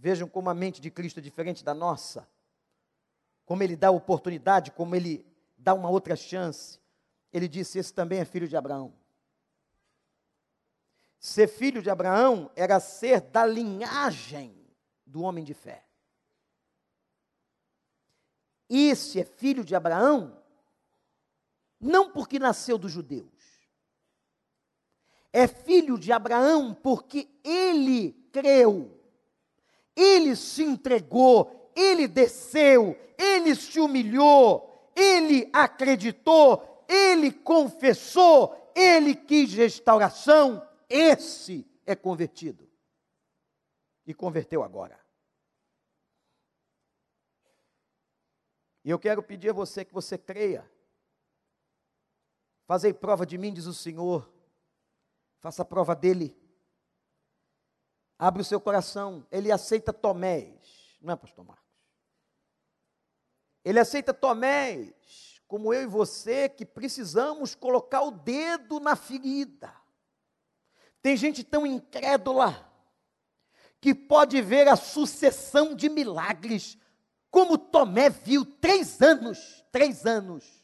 vejam como a mente de Cristo é diferente da nossa, como ele dá oportunidade, como ele dá uma outra chance. Ele disse: Esse também é filho de Abraão. Ser filho de Abraão era ser da linhagem do homem de fé. Esse é filho de Abraão, não porque nasceu dos judeus. É filho de Abraão porque ele creu, ele se entregou, ele desceu, ele se humilhou, ele acreditou, ele confessou, ele quis restauração. Esse é convertido. E converteu agora. E eu quero pedir a você que você creia. Fazei prova de mim, diz o Senhor. Faça prova dele. Abre o seu coração. Ele aceita Tomés, não é, pastor Marcos? Ele aceita Tomé, como eu e você, que precisamos colocar o dedo na ferida. Tem gente tão incrédula que pode ver a sucessão de milagres, como Tomé viu três anos, três anos.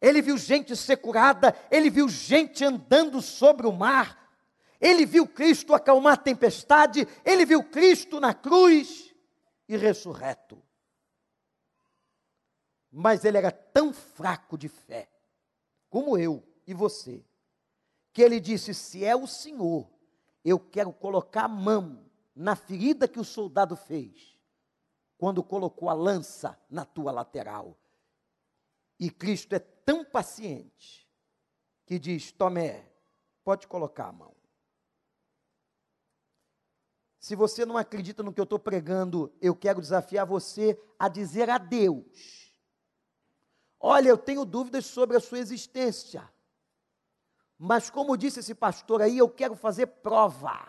Ele viu gente ser curada, ele viu gente andando sobre o mar, ele viu Cristo acalmar a tempestade, ele viu Cristo na cruz e ressurreto. Mas ele era tão fraco de fé, como eu e você, que ele disse: Se é o Senhor, eu quero colocar a mão na ferida que o soldado fez, quando colocou a lança na tua lateral. E Cristo é tão paciente que diz: Tomé, pode colocar a mão. Se você não acredita no que eu estou pregando, eu quero desafiar você a dizer a Deus: Olha, eu tenho dúvidas sobre a sua existência, mas como disse esse pastor aí, eu quero fazer prova.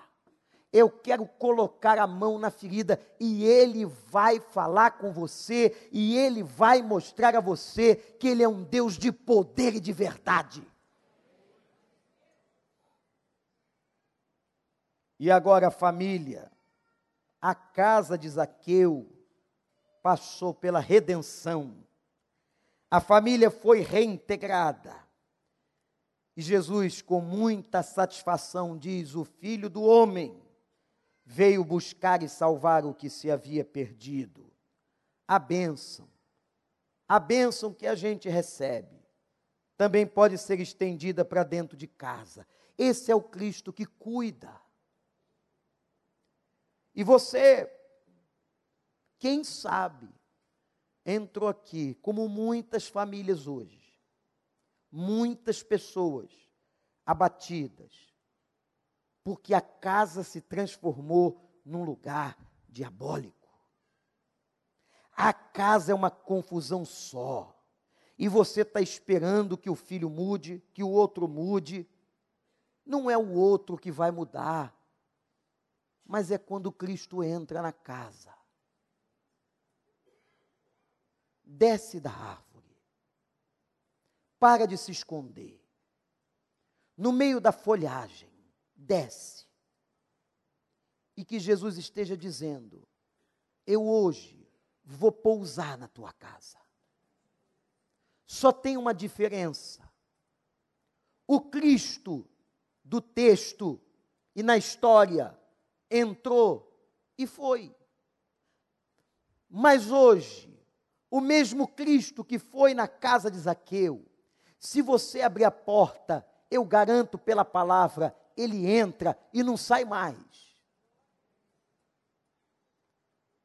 Eu quero colocar a mão na ferida e ele vai falar com você e ele vai mostrar a você que ele é um Deus de poder e de verdade. E agora, família, a casa de Zaqueu passou pela redenção. A família foi reintegrada. E Jesus, com muita satisfação, diz: O filho do homem veio buscar e salvar o que se havia perdido. A bênção, a bênção que a gente recebe, também pode ser estendida para dentro de casa. Esse é o Cristo que cuida. E você, quem sabe, entrou aqui, como muitas famílias hoje, muitas pessoas abatidas, porque a casa se transformou num lugar diabólico. A casa é uma confusão só. E você está esperando que o filho mude, que o outro mude. Não é o outro que vai mudar mas é quando Cristo entra na casa. Desce da árvore. Para de se esconder. No meio da folhagem, desce. E que Jesus esteja dizendo: Eu hoje vou pousar na tua casa. Só tem uma diferença. O Cristo do texto e na história entrou e foi. Mas hoje, o mesmo Cristo que foi na casa de Zaqueu, se você abrir a porta, eu garanto pela palavra, ele entra e não sai mais.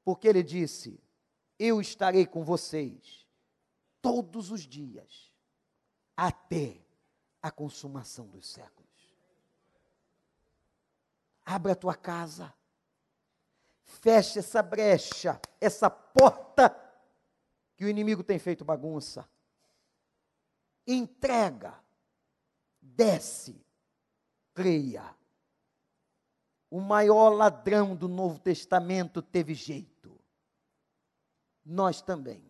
Porque ele disse: Eu estarei com vocês todos os dias, até a consumação dos séculos. Abra a tua casa. Feche essa brecha, essa porta que o inimigo tem feito bagunça. Entrega. Desce. Creia. O maior ladrão do Novo Testamento teve jeito. Nós também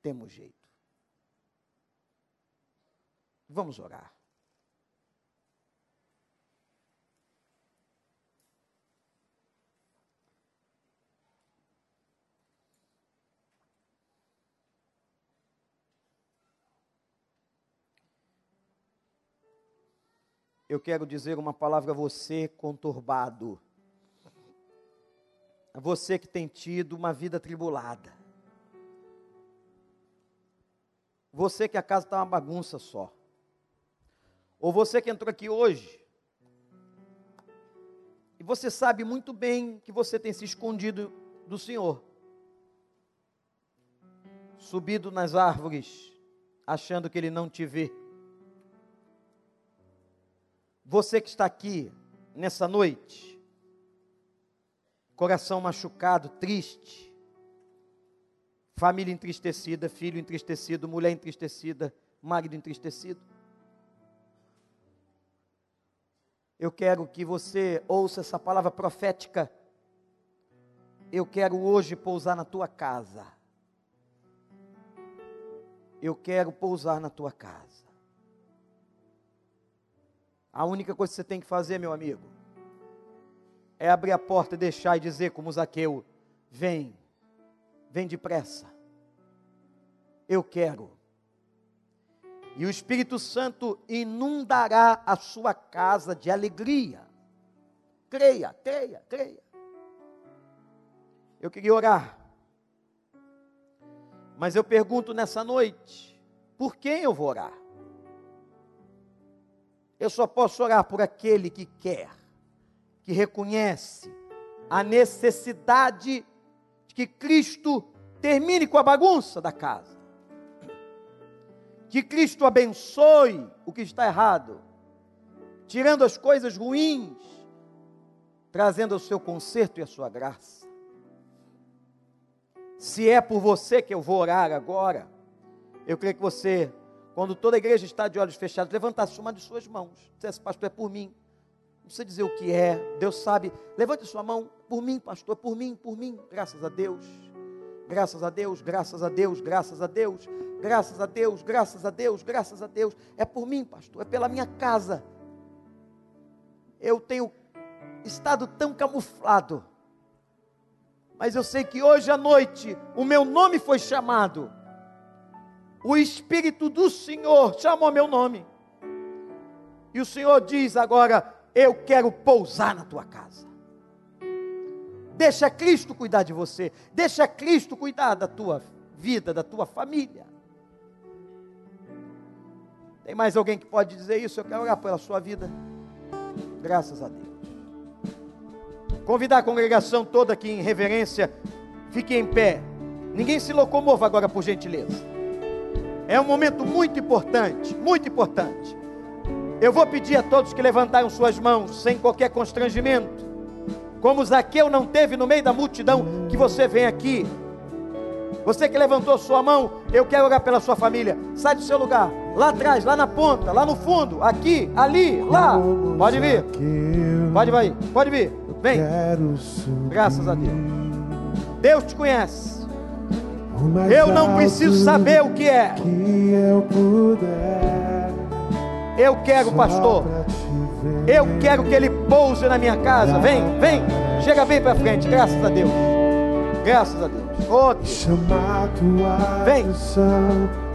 temos jeito. Vamos orar. Eu quero dizer uma palavra a você conturbado. A você que tem tido uma vida tribulada. Você que a casa está uma bagunça só. Ou você que entrou aqui hoje. E você sabe muito bem que você tem se escondido do Senhor. Subido nas árvores, achando que Ele não te vê você que está aqui nessa noite, coração machucado, triste, família entristecida, filho entristecido, mulher entristecida, marido entristecido. Eu quero que você ouça essa palavra profética. Eu quero hoje pousar na tua casa. Eu quero pousar na tua casa. A única coisa que você tem que fazer, meu amigo, é abrir a porta e deixar e dizer, como Zaqueu: Vem, vem depressa. Eu quero. E o Espírito Santo inundará a sua casa de alegria. Creia, creia, creia. Eu queria orar. Mas eu pergunto nessa noite: por quem eu vou orar? Eu só posso orar por aquele que quer, que reconhece a necessidade de que Cristo termine com a bagunça da casa. Que Cristo abençoe o que está errado, tirando as coisas ruins, trazendo o seu conserto e a sua graça. Se é por você que eu vou orar agora, eu creio que você quando toda a igreja está de olhos fechados, levantasse uma de suas mãos. Dissesse, pastor, é por mim. Não precisa dizer o que é, Deus sabe. Levante sua mão, por mim, pastor, por mim, por mim. Graças a Deus. Graças a Deus, graças a Deus, graças a Deus, graças a Deus, graças a Deus, graças a Deus. É por mim, pastor, é pela minha casa. Eu tenho estado tão camuflado, mas eu sei que hoje à noite o meu nome foi chamado o Espírito do Senhor chamou meu nome. E o Senhor diz agora: Eu quero pousar na tua casa. Deixa Cristo cuidar de você. Deixa Cristo cuidar da tua vida, da tua família. Tem mais alguém que pode dizer isso? Eu quero orar pela sua vida. Graças a Deus. Convidar a congregação toda aqui em reverência. Fique em pé. Ninguém se locomova agora, por gentileza. É um momento muito importante, muito importante. Eu vou pedir a todos que levantaram suas mãos, sem qualquer constrangimento, como Zaqueu não teve no meio da multidão, que você vem aqui. Você que levantou sua mão, eu quero orar pela sua família. Sai do seu lugar, lá atrás, lá na ponta, lá no fundo, aqui, ali, lá. Pode vir. Pode vir, pode vir. Vem. Graças a Deus. Deus te conhece. Eu não preciso saber o que é. Eu quero, pastor. Eu quero que ele pouse na minha casa. Vem, vem. Chega bem para frente. Graças a Deus. Graças a Deus. Outro. Chamar tua vem.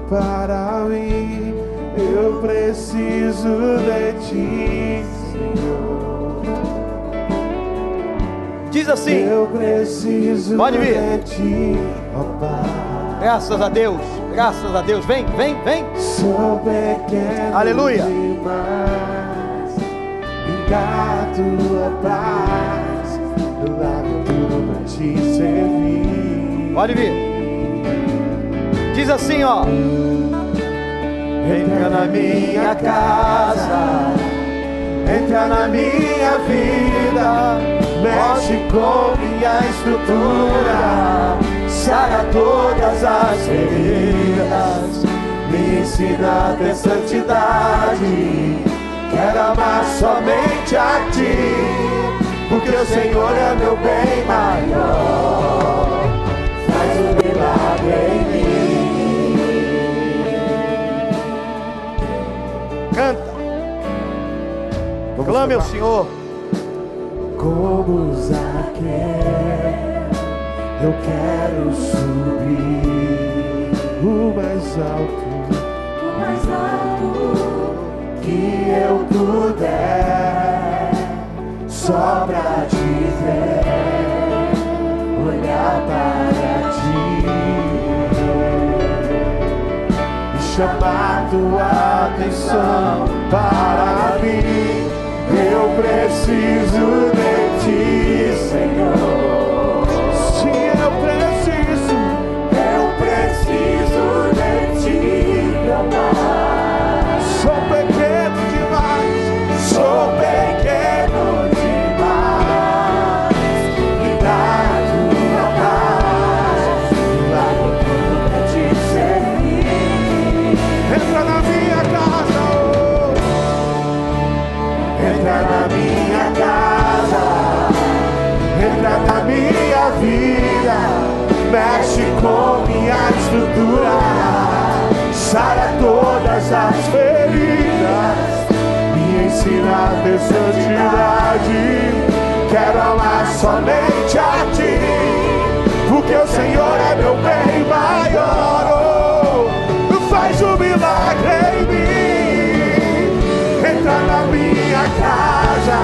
para mim. Eu preciso de ti, Senhor. Diz assim. Eu preciso Pode vir. de ti, ó Pai. Graças a Deus, graças a Deus. Vem, vem, vem. Sou pequeno Aleluia. demais. Dá tua paz. Pra te servir. Pode vir. Diz assim, ó. Entra na minha casa, entra na minha vida, mexe com minha estrutura, sara todas as feridas, me ensina a ter santidade, quero amar somente a ti, porque o Senhor é meu bem maior, faz um milagre em mim. Canta. Vamos Clame ao. Senhor. Como Zaqueu, eu quero subir o mais alto, o mais alto que eu puder, só pra te ver, olhar para ti e chamar tua atenção para mim. Eu preciso de ti, Senhor. Me ensina a ter santidade. Quero amar somente a ti, porque o Senhor é meu bem maior. Oh, faz um milagre em mim. Entra na minha casa,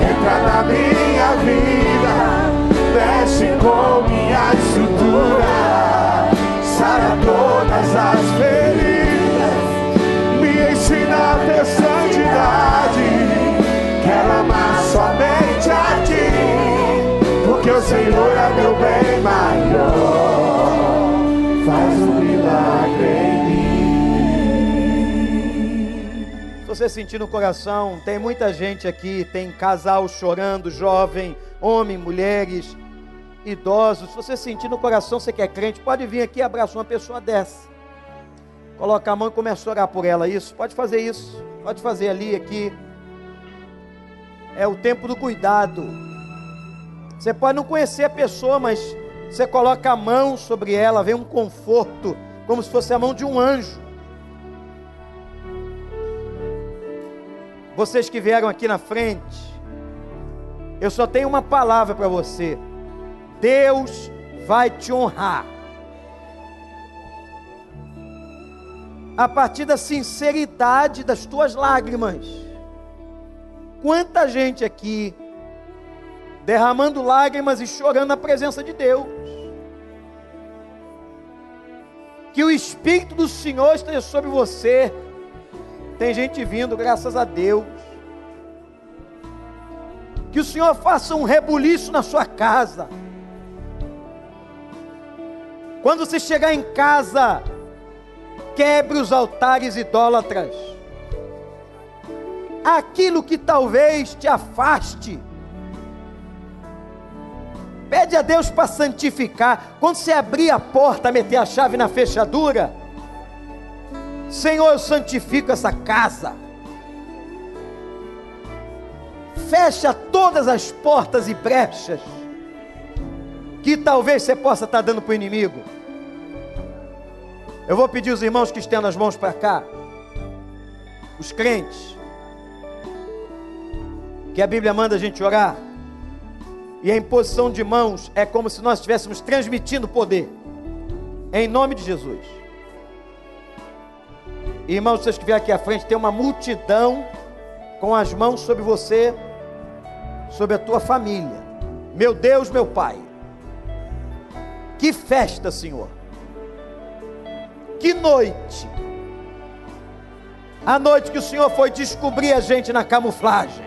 entra na minha vida, mexe com minha estrutura, sara todas as ensina a santidade. Quero amar somente a ti, porque o Senhor é meu bem maior. Faz um milagre em mim. Se você sentir no coração, tem muita gente aqui, tem casal chorando, jovem, homem, mulheres, idosos. Se você sentir no coração, você que é crente, pode vir aqui e abraçar uma pessoa dessa. Coloca a mão e começa a orar por ela. Isso, pode fazer isso. Pode fazer ali, aqui. É o tempo do cuidado. Você pode não conhecer a pessoa, mas você coloca a mão sobre ela, vem um conforto, como se fosse a mão de um anjo. Vocês que vieram aqui na frente, eu só tenho uma palavra para você. Deus vai te honrar. A partir da sinceridade das tuas lágrimas. Quanta gente aqui derramando lágrimas e chorando na presença de Deus. Que o Espírito do Senhor esteja sobre você. Tem gente vindo, graças a Deus. Que o Senhor faça um rebuliço na sua casa. Quando você chegar em casa, quebre os altares idólatras. Aquilo que talvez te afaste. Pede a Deus para santificar. Quando você abrir a porta, meter a chave na fechadura, Senhor, eu santifico essa casa. Fecha todas as portas e brechas que talvez você possa estar dando para o inimigo. Eu vou pedir os irmãos que estendam as mãos para cá, os crentes, que a Bíblia manda a gente orar, e a imposição de mãos é como se nós estivéssemos transmitindo poder, em nome de Jesus. Irmãos, vocês que vêm aqui à frente, tem uma multidão com as mãos sobre você, sobre a tua família. Meu Deus, meu Pai. Que festa, Senhor. Que noite. A noite que o Senhor foi descobrir a gente na camuflagem.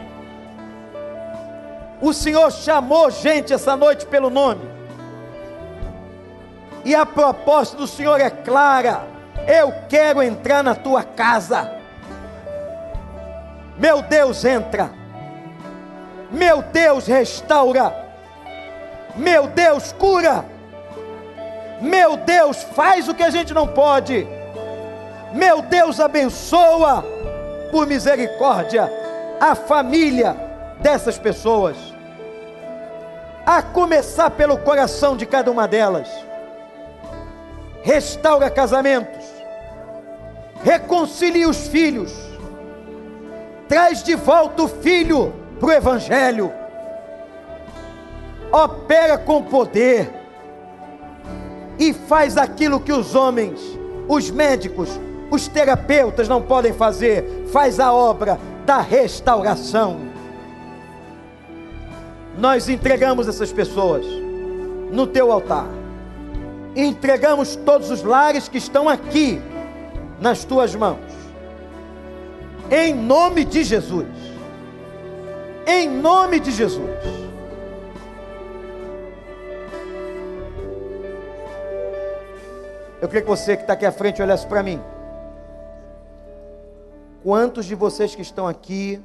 O Senhor chamou gente essa noite pelo nome. E a proposta do Senhor é clara. Eu quero entrar na tua casa. Meu Deus, entra. Meu Deus, restaura. Meu Deus, cura. Meu Deus, faz o que a gente não pode. Meu Deus, abençoa por misericórdia a família dessas pessoas. A começar pelo coração de cada uma delas. Restaura casamentos. Reconcilia os filhos. Traz de volta o filho para o Evangelho. Opera com poder e faz aquilo que os homens, os médicos, os terapeutas não podem fazer, faz a obra da restauração. Nós entregamos essas pessoas no teu altar, entregamos todos os lares que estão aqui nas tuas mãos, em nome de Jesus, em nome de Jesus. Eu queria que você que está aqui à frente olhasse para mim. Quantos de vocês que estão aqui,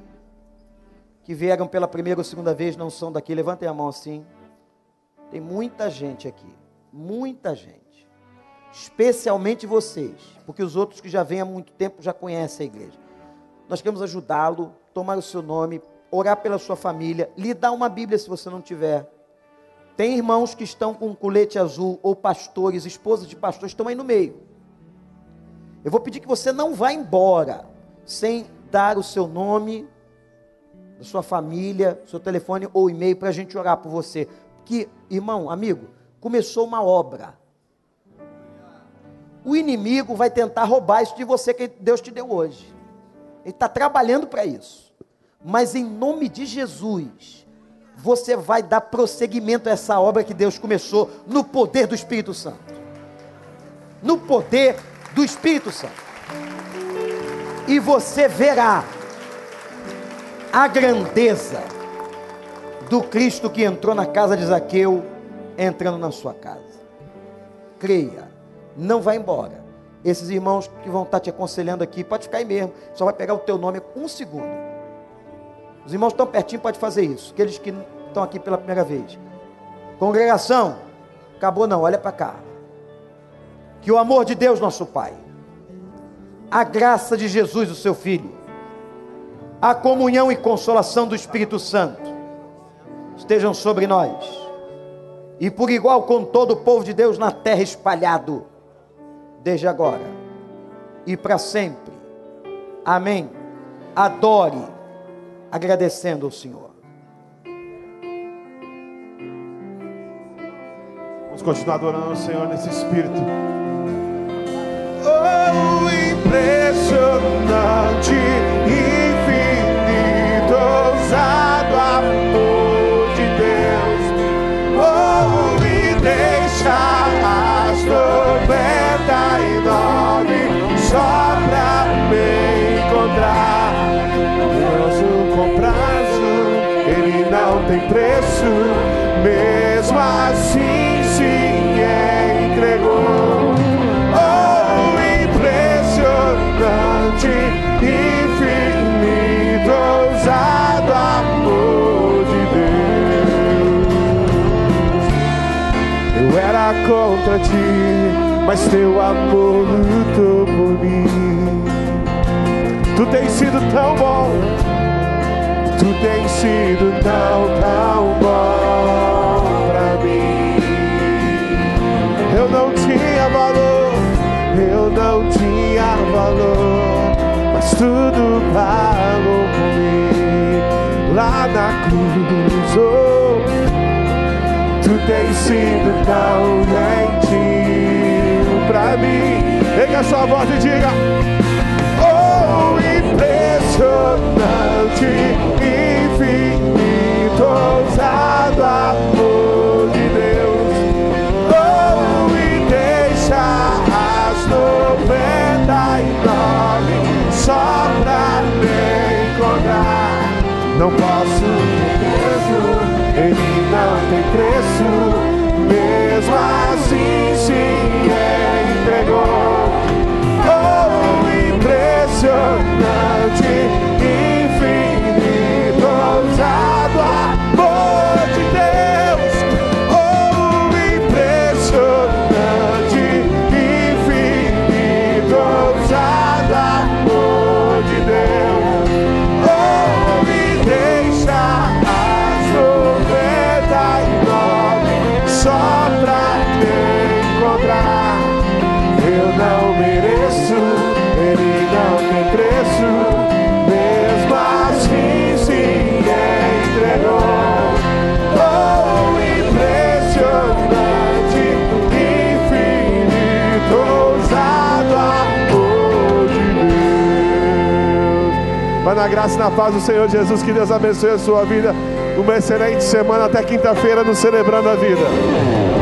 que vieram pela primeira ou segunda vez, não são daqui? Levantem a mão assim. Tem muita gente aqui, muita gente. Especialmente vocês, porque os outros que já vêm há muito tempo já conhecem a igreja. Nós queremos ajudá-lo, tomar o seu nome, orar pela sua família, lhe dar uma Bíblia se você não tiver. Tem irmãos que estão com colete azul, ou pastores, esposas de pastores, estão aí no meio. Eu vou pedir que você não vá embora sem dar o seu nome, da sua família, seu telefone ou e-mail para a gente orar por você. Que, irmão, amigo, começou uma obra. O inimigo vai tentar roubar isso de você que Deus te deu hoje. Ele está trabalhando para isso. Mas em nome de Jesus, você vai dar prosseguimento a essa obra que Deus começou no poder do Espírito Santo. No poder do Espírito Santo. E você verá a grandeza do Cristo que entrou na casa de Zaqueu, entrando na sua casa. Creia, não vá embora. Esses irmãos que vão estar te aconselhando aqui, pode ficar aí mesmo, só vai pegar o teu nome um segundo. Os irmãos estão pertinho, pode fazer isso. Aqueles que estão aqui pela primeira vez. Congregação, acabou não, olha para cá. Que o amor de Deus, nosso Pai, a graça de Jesus, o seu Filho, a comunhão e consolação do Espírito Santo estejam sobre nós, e por igual com todo o povo de Deus na terra espalhado, desde agora e para sempre. Amém. Adore, agradecendo ao Senhor. Vamos continuar adorando o Senhor nesse espírito. Oh, impressionante, infinito, ousado contra ti, mas teu amor lutou por mim. Tu tens sido tão bom, tu tens sido tão, tão bom pra mim. Eu não tinha valor, eu não tinha valor, mas tudo pagou por mim lá na cruz. Oh, tu tens sido tão gentil pra mim. Erga a sua voz e diga: Oh, impressionante, infinito, ousado amor de Deus. Oh, e deixa as noventa e nove só pra me encontrar. Não posso mesmo, não tem preço, graça e na paz do Senhor Jesus, que Deus abençoe a sua vida. Uma excelente semana até quinta-feira no Celebrando a Vida.